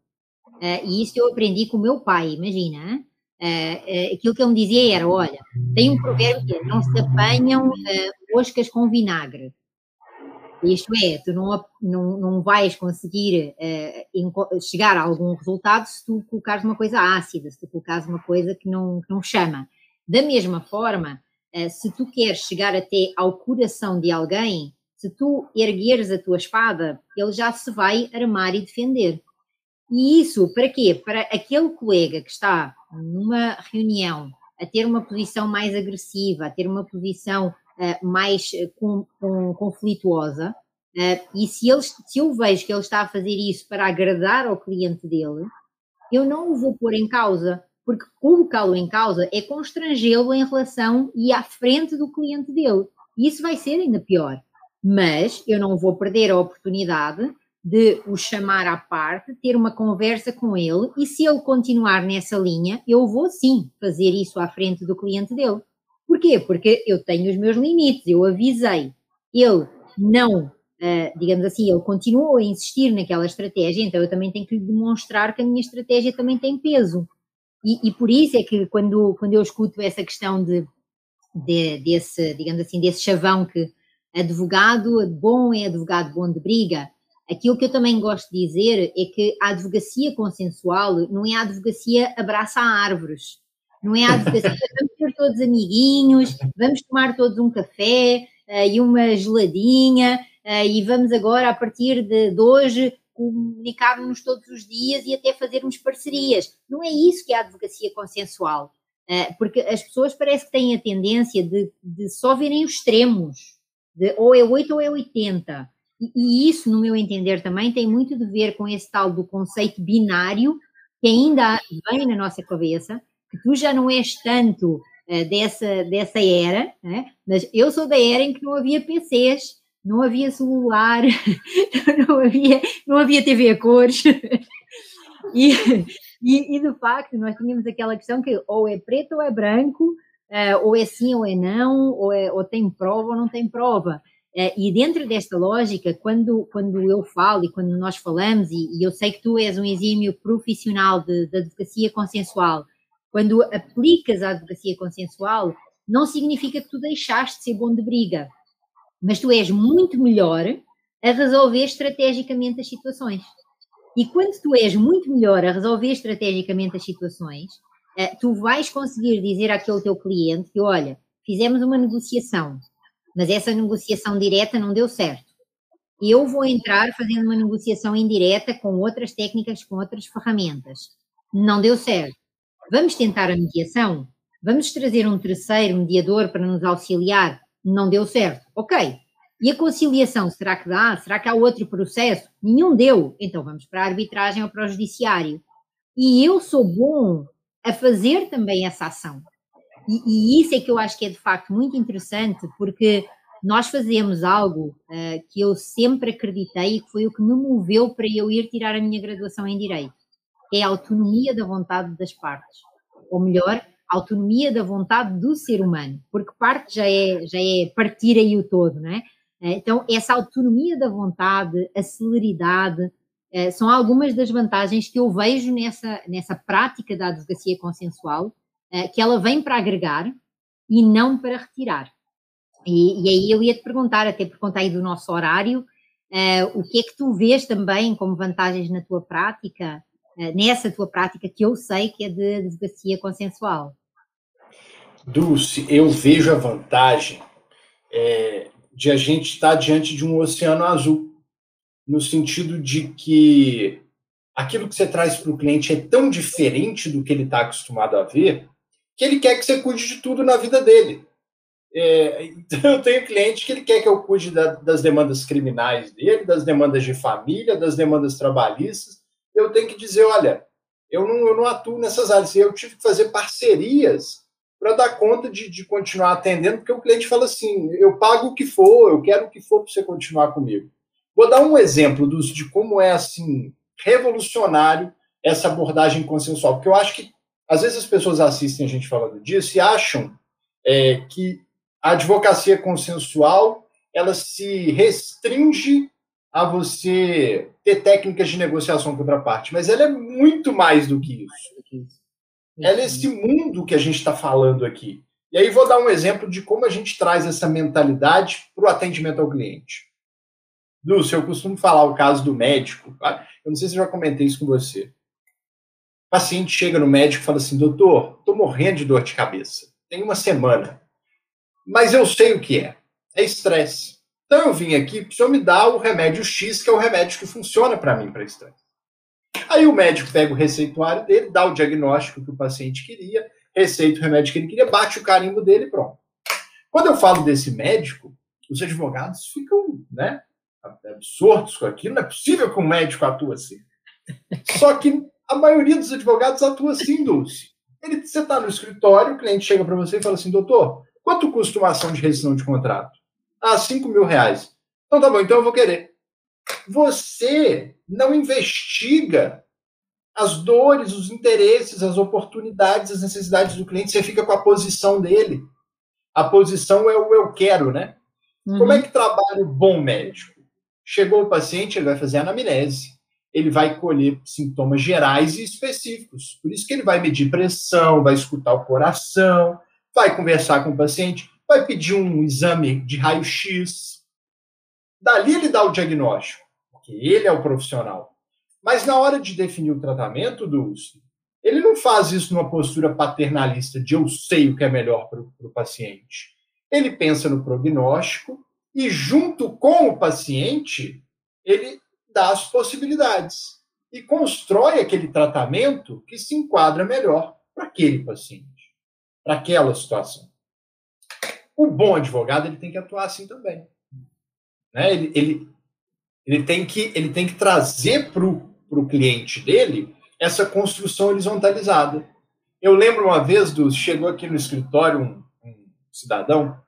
uh, e isso eu aprendi com o meu pai, imagina, uh, uh, aquilo que ele me dizia era: olha, tem um provérbio que é: não se apanham moscas com vinagre. Isto é, tu não, não, não vais conseguir chegar a algum resultado se tu colocares uma coisa ácida, se tu colocares uma coisa que não, que não chama. Da mesma forma, se tu queres chegar até ao coração de alguém, se tu ergueres a tua espada, ele já se vai armar e defender. E isso para quê? Para aquele colega que está numa reunião a ter uma posição mais agressiva, a ter uma posição uh, mais uh, com, com, conflituosa, uh, e se, ele, se eu vejo que ele está a fazer isso para agradar ao cliente dele, eu não o vou pôr em causa, porque colocá-lo em causa é constrangê-lo em relação e à frente do cliente dele. E isso vai ser ainda pior mas eu não vou perder a oportunidade de o chamar à parte, ter uma conversa com ele e se ele continuar nessa linha, eu vou sim fazer isso à frente do cliente dele. Porquê? Porque eu tenho os meus limites, eu avisei. Ele não, uh, digamos assim, ele continuou a insistir naquela estratégia, então eu também tenho que lhe demonstrar que a minha estratégia também tem peso. E, e por isso é que quando, quando eu escuto essa questão de, de, desse, digamos assim, desse chavão que advogado bom é advogado bom de briga. Aquilo que eu também gosto de dizer é que a advocacia consensual não é a advocacia abraça árvores, não é a (laughs) advocacia ser todos amiguinhos, vamos tomar todos um café uh, e uma geladinha uh, e vamos agora, a partir de, de hoje, comunicarmos todos os dias e até fazermos parcerias. Não é isso que é a advocacia consensual, uh, porque as pessoas parece que têm a tendência de, de só verem os extremos de ou é 8 ou é 80. E, e isso, no meu entender, também tem muito de ver com esse tal do conceito binário que ainda vem na nossa cabeça, que tu já não és tanto dessa, dessa era, né? mas eu sou da era em que não havia PCs, não havia celular, (laughs) não havia, não havia TV a cores. (laughs) e, e, e, de facto, nós tínhamos aquela questão que ou é preto ou é branco, uh, ou é sim ou é não, ou, é, ou tem prova ou não tem prova. Uh, e dentro desta lógica, quando, quando eu falo e quando nós falamos, e, e eu sei que tu és um exímio profissional de advocacia consensual, quando aplicas a advocacia consensual, não significa que tu deixaste de ser bom de briga, mas tu és muito melhor a resolver estrategicamente as situações. E quando tu és muito melhor a resolver estrategicamente as situações, eh, tu vais conseguir dizer àquele teu cliente que, olha, fizemos uma negociação, mas essa negociação direta não deu certo. Eu vou entrar fazendo uma negociação indireta com outras técnicas, com outras ferramentas. Não deu certo. Vamos tentar a mediação? Vamos trazer um terceiro mediador para nos auxiliar? Não deu certo. Ok. E a conciliação, será que dá? Será que há outro processo? Nenhum deu. Então vamos para a arbitragem ou para o judiciário. E eu sou bom a fazer também essa ação. E, e, isso é que eu acho que é de facto muito interessante, porque nós fazemos algo uh, que eu sempre acreditei e que foi o que me moveu para eu ir tirar a minha graduação em Direito, é a autonomia da vontade das partes. Ou melhor, a autonomia da vontade do ser humano, porque parte já é, já é partir aí o todo, não é? Eh, então, essa autonomia da vontade, a celeridade, eh, são algumas das vantagens que eu vejo nessa, nessa prática da advocacia consensual, eh, que ela vem para agregar e não para retirar. E, e aí eu ia te perguntar, até por conta aí do nosso horário, o que é que tu vês também como vantagens na tua prática, nessa tua prática que eu sei que é de advocacia consensual? Dulce, eu vejo a vantagem é, de a gente estar diante de um oceano azul no sentido de que aquilo que você traz para o cliente é tão diferente do que ele está acostumado a ver, que ele quer que você cuide de tudo na vida dele. É, então, eu tenho cliente que ele quer que eu cuide da, das demandas criminais dele, das demandas de família, das demandas trabalhistas. Eu tenho que dizer, olha, eu não, eu não atuo nessas áreas. Eu tive que fazer parcerias para dar conta de, de continuar atendendo, porque o cliente fala assim: eu pago o que for, eu quero o que for para você continuar comigo. Vou dar um exemplo dos, de como é assim revolucionário essa abordagem consensual, porque eu acho que às vezes as pessoas assistem a gente falando disso e acham é, que a advocacia consensual ela se restringe a você ter técnicas de negociação com outra parte, mas ela é muito mais do que isso. Ela é esse mundo que a gente está falando aqui. E aí vou dar um exemplo de como a gente traz essa mentalidade para o atendimento ao cliente. Lúcio, eu costumo falar o caso do médico. Eu não sei se eu já comentei isso com você. O paciente chega no médico e fala assim: doutor, estou morrendo de dor de cabeça. Tem uma semana. Mas eu sei o que é. É estresse. Então eu vim aqui o senhor me dar o remédio X, que é o remédio que funciona para mim para estresse. Aí o médico pega o receituário dele, dá o diagnóstico que o paciente queria, receita o remédio que ele queria, bate o carimbo dele e pronto. Quando eu falo desse médico, os advogados ficam né, absortos com aquilo. Não é possível que um médico atue assim. Só que a maioria dos advogados atua assim, Dulce. Ele, você está no escritório, o cliente chega para você e fala assim, doutor, quanto custa uma ação de rescisão de contrato? Ah, 5 mil reais. Então tá bom, então eu vou querer. Você não investiga as dores, os interesses, as oportunidades, as necessidades do cliente, você fica com a posição dele. A posição é o eu quero, né? Uhum. Como é que trabalha o bom médico? Chegou o paciente, ele vai fazer anamnese, ele vai colher sintomas gerais e específicos. Por isso que ele vai medir pressão, vai escutar o coração, vai conversar com o paciente, vai pedir um exame de raio-x. Dali ele dá o diagnóstico, porque ele é o profissional. Mas na hora de definir o tratamento, Dulce, ele não faz isso numa postura paternalista de eu sei o que é melhor para o paciente. Ele pensa no prognóstico e, junto com o paciente, ele dá as possibilidades e constrói aquele tratamento que se enquadra melhor para aquele paciente, para aquela situação. O bom advogado ele tem que atuar assim também. Né? Ele, ele, ele, tem que, ele tem que trazer para o cliente dele essa construção horizontalizada. Eu lembro uma vez, do, chegou aqui no escritório um, um cidadão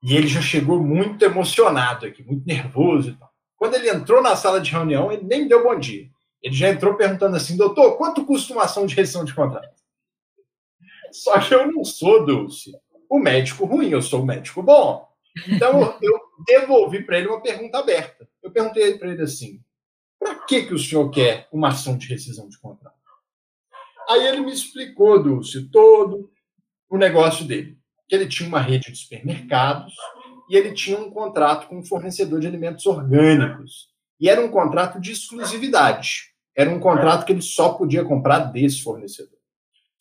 e ele já chegou muito emocionado aqui, muito nervoso e tal. Quando ele entrou na sala de reunião, ele nem deu bom dia. Ele já entrou perguntando assim, doutor, quanto custa uma ação de rescisão de contrato? Só que eu não sou, Dulce, o médico ruim, eu sou o médico bom. Então, (laughs) eu devolvi para ele uma pergunta aberta. Eu perguntei para ele assim, para que, que o senhor quer uma ação de rescisão de contrato? Aí ele me explicou, Dulce, todo o negócio dele que ele tinha uma rede de supermercados e ele tinha um contrato com um fornecedor de alimentos orgânicos. E era um contrato de exclusividade. Era um contrato que ele só podia comprar desse fornecedor.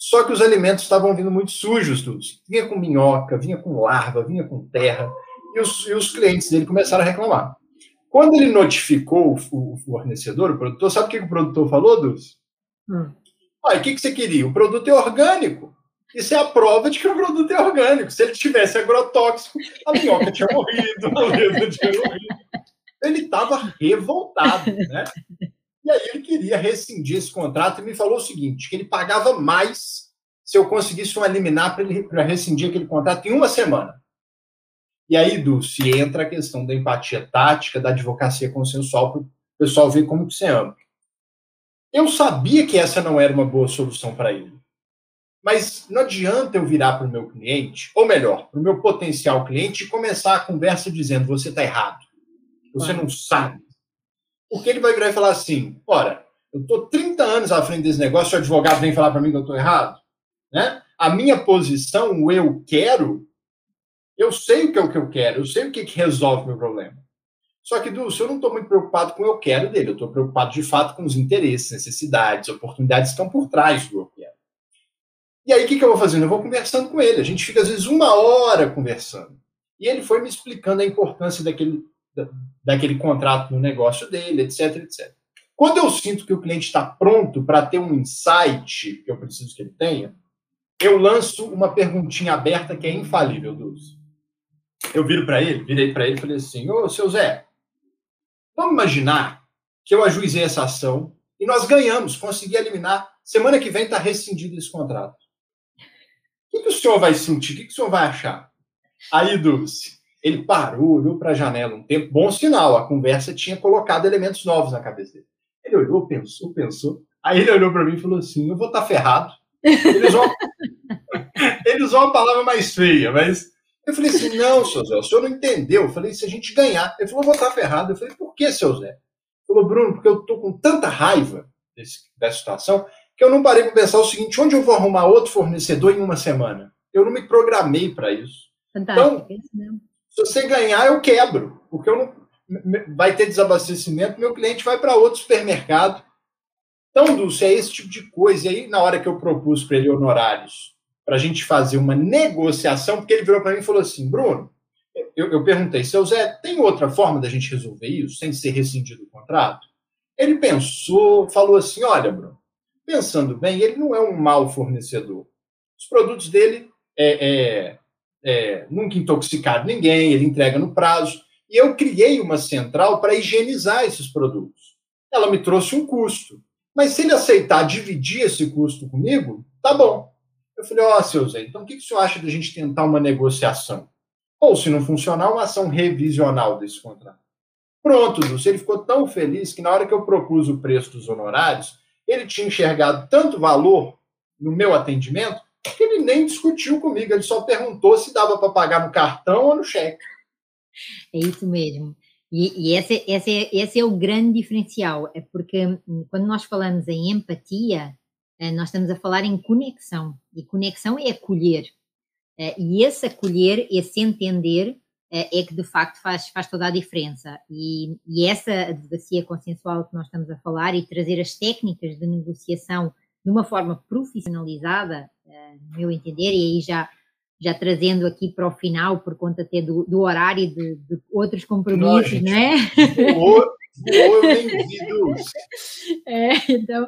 Só que os alimentos estavam vindo muito sujos, todos. Vinha com minhoca, vinha com larva, vinha com terra. E os, e os clientes dele começaram a reclamar. Quando ele notificou o, fornecedor, o produtor, sabe o que o produtor falou, Dulce? Hum. o que, que você queria? O produto é orgânico. Isso é a prova de que o produto é orgânico. Se ele tivesse agrotóxico, a minhoca tinha morrido, a tinha morrido. Ele estava revoltado, né? E aí ele queria rescindir esse contrato e me falou o seguinte, que ele pagava mais se eu conseguisse um liminar para rescindir aquele contrato em uma semana. E aí, Dulce, entra a questão da empatia tática, da advocacia consensual, para o pessoal ver como que você ama. Eu sabia que essa não era uma boa solução para ele. Mas não adianta eu virar para o meu cliente, ou melhor, para o meu potencial cliente, e começar a conversa dizendo: você está errado, você não sabe. Porque ele vai virar e falar assim: ora, eu estou 30 anos à frente desse negócio, o advogado vem falar para mim que eu estou errado. Né? A minha posição, o eu quero, eu sei o que é o que eu quero, eu sei o que, que resolve meu problema. Só que, Dulce, eu não estou muito preocupado com o eu quero dele, eu estou preocupado de fato com os interesses, necessidades, oportunidades que estão por trás do eu quero. E aí, o que, que eu vou fazendo? Eu vou conversando com ele. A gente fica, às vezes, uma hora conversando. E ele foi me explicando a importância daquele, da, daquele contrato no negócio dele, etc, etc. Quando eu sinto que o cliente está pronto para ter um insight que eu preciso que ele tenha, eu lanço uma perguntinha aberta que é infalível, Dulce. eu viro para ele, virei para ele e falei assim: Ô, seu Zé, vamos imaginar que eu ajuizei essa ação e nós ganhamos, consegui eliminar. Semana que vem está rescindido esse contrato. O que, que, o senhor vai sentir? O que, que o senhor vai achar? Aí, Dulce, ele parou, olhou para a janela um tempo, bom sinal, a conversa tinha colocado elementos novos na cabeça dele. Ele olhou, pensou, pensou. Aí ele olhou para mim e falou assim: Eu vou estar tá ferrado. Eles vão, (laughs) eles vão a palavra mais feia, mas eu falei assim: Não, seu Zé, o senhor não entendeu. Eu falei: Se a gente ganhar, ele falou: Eu vou estar tá ferrado. Eu falei: Por que, seu Zé? Ele falou: Bruno, porque eu estou com tanta raiva desse, dessa situação que eu não parei para pensar o seguinte: onde eu vou arrumar outro fornecedor em uma semana? Eu não me programei para isso. Fantástico, então, se você ganhar, eu quebro, porque eu não vai ter desabastecimento, meu cliente vai para outro supermercado. Então, Dulce, é esse tipo de coisa. E aí, na hora que eu propus para ele honorários, para a gente fazer uma negociação, porque ele virou para mim e falou assim: Bruno, eu, eu perguntei, seu Zé, tem outra forma da gente resolver isso sem ser rescindido o contrato? Ele pensou, falou assim: olha, Bruno, pensando bem, ele não é um mau fornecedor. Os produtos dele é, é é, nunca intoxicar ninguém, ele entrega no prazo. E eu criei uma central para higienizar esses produtos. Ela me trouxe um custo. Mas se ele aceitar dividir esse custo comigo, tá bom. Eu falei, ó, oh, seu Zé, então o que, que o senhor acha de a gente tentar uma negociação? Ou, se não funcionar, uma ação revisional desse contrato. Pronto, Dulce, ele ficou tão feliz que na hora que eu propus o preço dos honorários, ele tinha enxergado tanto valor no meu atendimento que ele nem discutiu comigo, ele só perguntou se dava para pagar no cartão ou no cheque. É isso mesmo. E, e esse, esse, esse, é o grande diferencial, é porque hum, quando nós falamos em empatia, eh, nós estamos a falar em conexão, e conexão é acolher. Eh, e esse acolher, esse entender, eh, é que de facto faz, faz toda a diferença. E, e essa advocacia consensual que nós estamos a falar e trazer as técnicas de negociação de uma forma profissionalizada, uh, no meu entender, e aí já, já trazendo aqui para o final, por conta até do, do horário de, de outros compromissos, não, é? (laughs) é, então,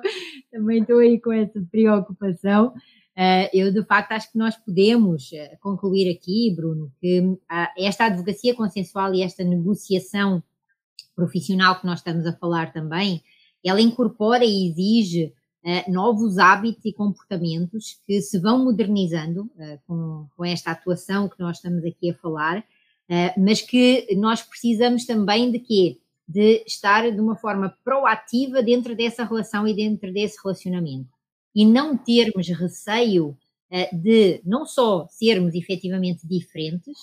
também estou aí com essa preocupação. Uh, eu, de facto, acho que nós podemos uh, concluir aqui, Bruno, que uh, esta advocacia consensual e esta negociação profissional que nós estamos a falar também, ela incorpora e exige uh, novos hábitos e comportamentos que se vão modernizando uh, com, com, esta atuação que nós estamos aqui a falar, uh, mas que nós precisamos também de quê? De estar de uma forma proativa dentro dessa relação e dentro desse relacionamento. E não termos receio de não só sermos efetivamente diferentes,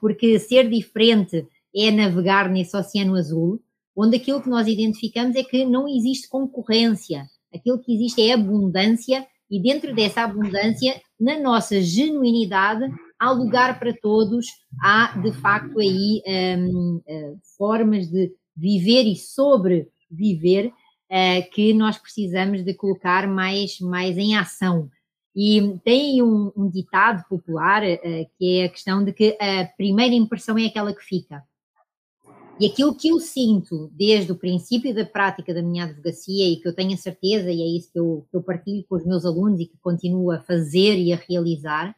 porque ser diferente é navegar nesse oceano azul, onde aquilo que nós identificamos é que não existe concorrência, Aquilo que existe é abundância e dentro dessa abundância, na nossa genuinidade, há lugar para todos, há de facto aí um, uh, hum, formas de viver e sobreviver uh, que nós precisamos de colocar mais, mais em ação. E tem um, um ditado popular uh, que é a questão de que a primeira impressão é aquela que fica. E aquilo que eu sinto desde o princípio da prática da minha advocacia e que eu tenho a certeza, e é isso que eu, que eu partilho com os meus alunos e que continuo a fazer e a realizar, uh,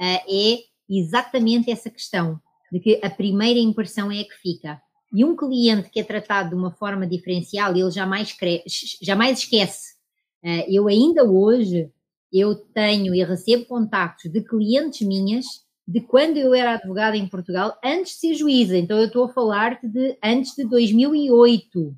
é exatamente essa questão de que a primeira impressão é a que fica. E um cliente que é tratado de uma forma diferencial, ele jamais, cre... jamais esquece. Uh, eu ainda hoje, eu tenho e recebo contactos de clientes minhas de quando eu era advogada em Portugal, antes de ser juíza. Então, eu estou a falar-te de antes de 2008.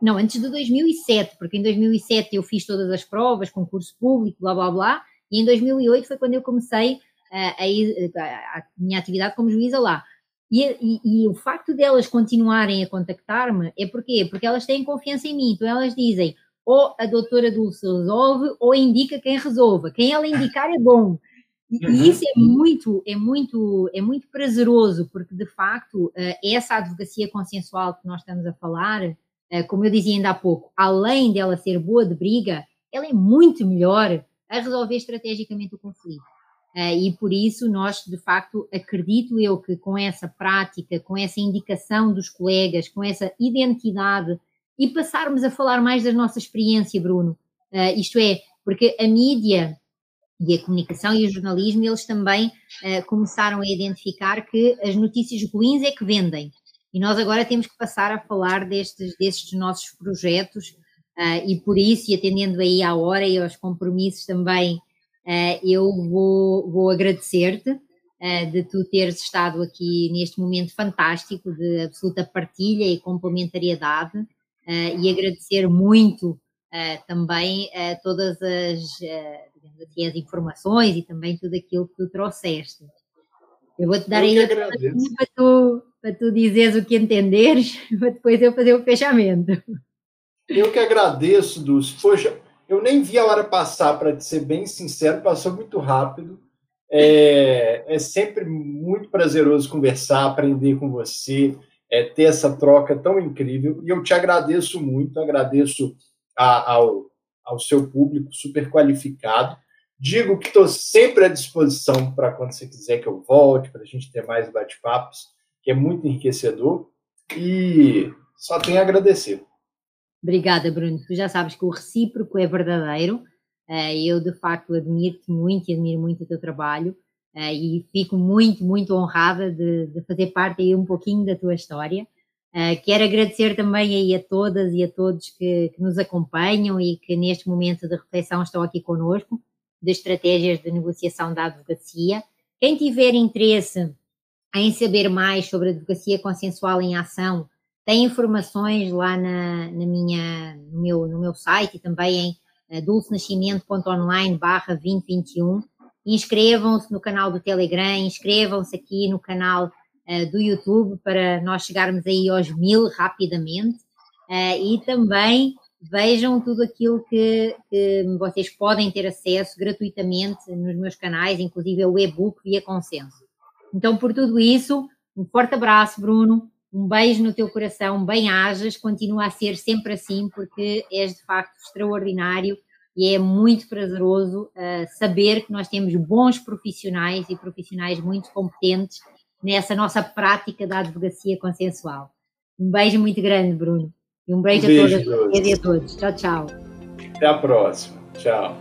Não, antes de 2007, porque em 2007 eu fiz todas as provas, concurso público, blá blá blá, e em 2008 foi quando eu comecei a, a, a minha atividade como juíza lá. E, e, e, o facto delas continuarem a contactar-me é porque Porque elas têm confiança em mim. Então elas dizem, ou a doutora Dulce resolve, ou indica quem resolva. Quem ela indicar é bom. E, uhum. isso é muito, é muito, é muito prazeroso, porque de facto eh, essa advocacia consensual que nós estamos a falar, eh, como eu dizia ainda há pouco, além dela ser boa de briga, ela é muito melhor a resolver estrategicamente o conflito. Eh, e por isso nós, de facto, acredito eu que com essa prática, com essa indicação dos colegas, com essa identidade e passarmos a falar mais da nossa experiência, Bruno, isto é, porque a mídia e a comunicação e o jornalismo, eles também uh, começaram a identificar que as notícias ruins é que vendem. E nós agora temos que passar a falar destes, destes nossos projetos uh, e por isso, e atendendo aí à hora e aos compromissos também, uh, eu vou, vou agradecer-te de tu teres estado aqui neste momento fantástico de absoluta partilha e complementariedade e agradecer muito também todas as assim, as informações e também tudo aquilo que tu trouxeste. Eu vou-te dar aí a para tu, para tu dizeres o que entenderes, (laughs) para depois eu fazer o fechamento. Eu que agradeço, Dulce. Poxa, eu nem vi a hora passar, para te ser bem sincero, passou muito rápido. É, é sempre muito prazeroso conversar, aprender com você, é, ter essa troca tão incrível. E eu te agradeço muito, agradeço a, ao, ao seu público super qualificado. Digo que estou sempre à disposição para quando você quiser que eu volte, para a gente ter mais bate-papos, que é muito enriquecedor. E só tenho a agradecer. Obrigada, Bruno. Tu já sabes que o recíproco é verdadeiro. Eh, eu, de facto, admiro-te muito e admiro muito o teu trabalho. Eh, e fico muito, muito honrada de, de fazer parte aí um pouquinho da tua história. Eh, quero agradecer também aí a todas e a todos que, que nos acompanham e que neste momento de reflexão estão aqui conosco de estratégias de negociação da advocacia. Quem tiver interesse em saber mais sobre advocacia consensual em ação, tem informações lá na, na minha, no, meu, no meu site e também em uh, dulcenascimento.online barra 2021. Inscrevam-se no canal do Telegram, inscrevam-se aqui no canal uh, do YouTube para nós chegarmos aí aos mil rapidamente. Uh, e também vejam tudo aquilo que, que, vocês podem ter acesso gratuitamente nos meus canais, inclusive o e-book via consenso. Então, por tudo isso, um forte abraço, Bruno, um beijo no teu coração, bem-ajas, continua a ser sempre assim, porque és de facto extraordinário e é muito prazeroso uh, saber que nós temos bons profissionais e profissionais muito competentes nessa nossa prática da advocacia consensual. Um beijo muito grande, Bruno. E um beijo, um beijo a todas e a todos. Tchau, tchau. Até a próxima. Tchau.